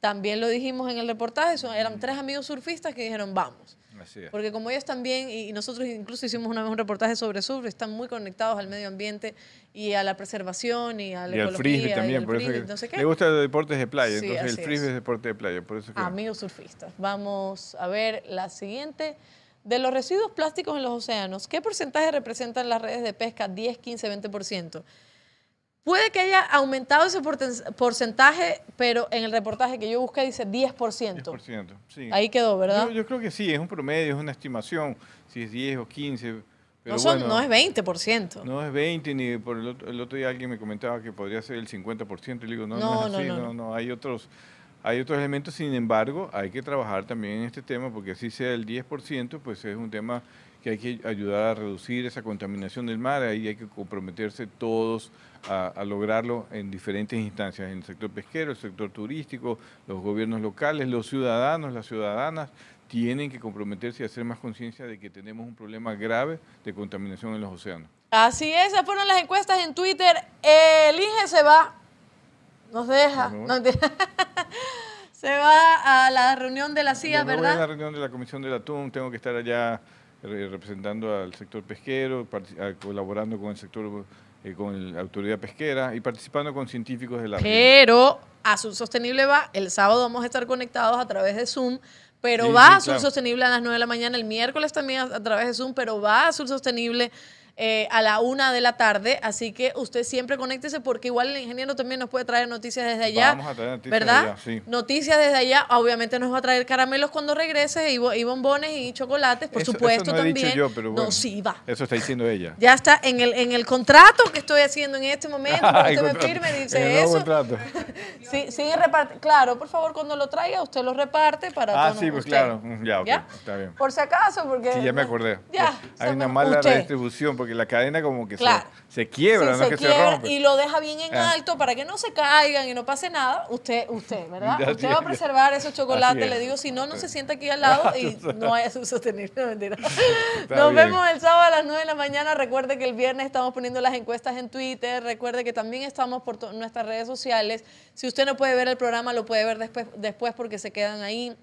También lo dijimos en el reportaje, eran tres amigos surfistas que dijeron vamos. Así es. Porque como ellos también, y nosotros incluso hicimos una vez un reportaje sobre surf, están muy conectados al medio ambiente y a la preservación y a la Y al frisbee y también, al por eso frisbee, que no sé qué. le gustan los deportes de playa, Sí, entonces el frisbee es. es deporte de playa, por eso que Amigos surfistas. Vamos a ver la siguiente. De los residuos plásticos en los océanos, ¿qué porcentaje representan las redes de pesca? 10, 15, 20%. Puede que haya aumentado ese porcentaje, pero en el reportaje que yo busqué dice 10%. 10%. Sí. Ahí quedó, ¿verdad? Yo, yo creo que sí, es un promedio, es una estimación, si es 10 o 15. Pero no, son, bueno, no es 20%. No es 20, ni por el otro, el otro día alguien me comentaba que podría ser el 50%, y le digo, no, No, no, es así, no, no, no. no, hay otros hay otros elementos, sin embargo, hay que trabajar también en este tema, porque así sea el 10%, pues es un tema que hay que ayudar a reducir esa contaminación del mar, ahí hay que comprometerse todos a, a lograrlo en diferentes instancias, en el sector pesquero, el sector turístico, los gobiernos locales, los ciudadanos, las ciudadanas, tienen que comprometerse y hacer más conciencia de que tenemos un problema grave de contaminación en los océanos. Así es, esas fueron las encuestas en Twitter. El INGE se va, nos deja. Bueno. No, mentira. Se va a la reunión de la CIA, Me voy a la ¿verdad? reunión de la Comisión del Atún, tengo que estar allá eh, representando al sector pesquero, colaborando con el sector, eh, con la autoridad pesquera y participando con científicos de la. Pero Azul Sostenible va, el sábado vamos a estar conectados a través de Zoom, pero Sí, va sí, Azul claro. Sostenible a las 9 de la mañana, el miércoles también a, a través de Zoom, pero va Azul Sostenible eh, a la 1 de la tarde, así que usted siempre conéctese porque igual el ingeniero también nos puede traer noticias desde allá. Vamos a traer noticias ¿verdad? allá, sí. Noticias desde allá, obviamente nos va a traer caramelos cuando regrese y, bo- y bombones y chocolates, por Eso- eso supuesto no he dicho también. yo, pero bueno. No, sí, va. Eso está diciendo ella. Ya está en el, en el contrato que estoy haciendo en este momento, Ay, usted me contrato. firme, En el dice eso. contrato. Sí, sigue reparte. Claro, por favor, cuando lo traiga, usted lo reparte para Ah, todos sí, pues usted. claro. Mm, Ya, ok, ¿Ya? está bien. Por si acaso, porque. Sí, ya me acordé. Ya, Hay o sea, una mala usted. redistribución porque la cadena como que se- Claro. se, quiebra, Sí, no se es que quiebra se rompe. y lo deja bien en Ah. alto para que no se caigan y no pase nada. Usted, usted, ¿verdad? Ya, usted va a ya. preservar esos chocolates, le digo, si no, no se sienta aquí al lado y no haya su sostenible. No, mentira. Está Nos bien. vemos el sábado a las 9 de la mañana. Recuerde que el viernes estamos poniendo las encuestas en Twitter. Recuerde que también estamos por nuestras redes sociales. Si usted no puede ver el programa, lo puede ver después, después porque se quedan ahí.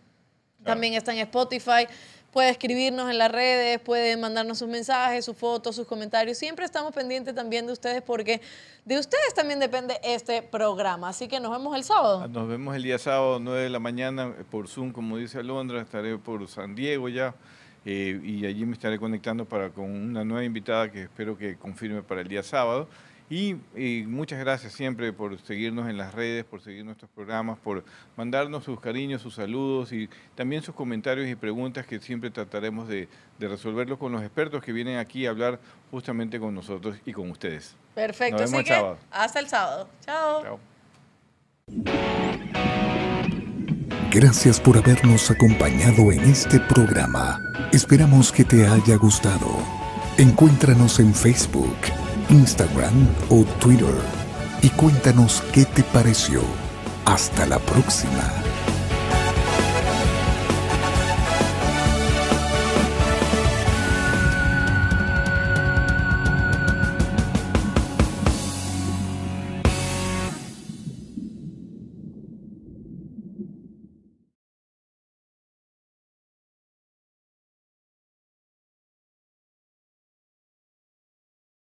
También está en Spotify. Puede escribirnos en las redes, puede mandarnos sus mensajes, sus fotos, sus comentarios. Siempre estamos pendientes también de ustedes porque de ustedes también depende este programa. Así que nos vemos el sábado. Nos vemos el día sábado, 9 de la mañana, eh, por Zoom, como dice Alondra. Estaré por San Diego ya. eh, y allí me estaré conectando para, con una nueva invitada que espero que confirme para el día sábado. Y, y muchas gracias siempre por seguirnos en las redes, por seguir nuestros programas, por mandarnos sus cariños, sus saludos y también sus comentarios y preguntas que siempre trataremos de, de resolverlos con los expertos que vienen aquí a hablar justamente con nosotros y con ustedes. Perfecto. Nos vemos Así el que hasta el sábado. Chao. Chao. Gracias por habernos acompañado en este programa. Esperamos que te haya gustado. Encuéntranos en Facebook, Instagram o Twitter y cuéntanos qué te pareció. Hasta la próxima.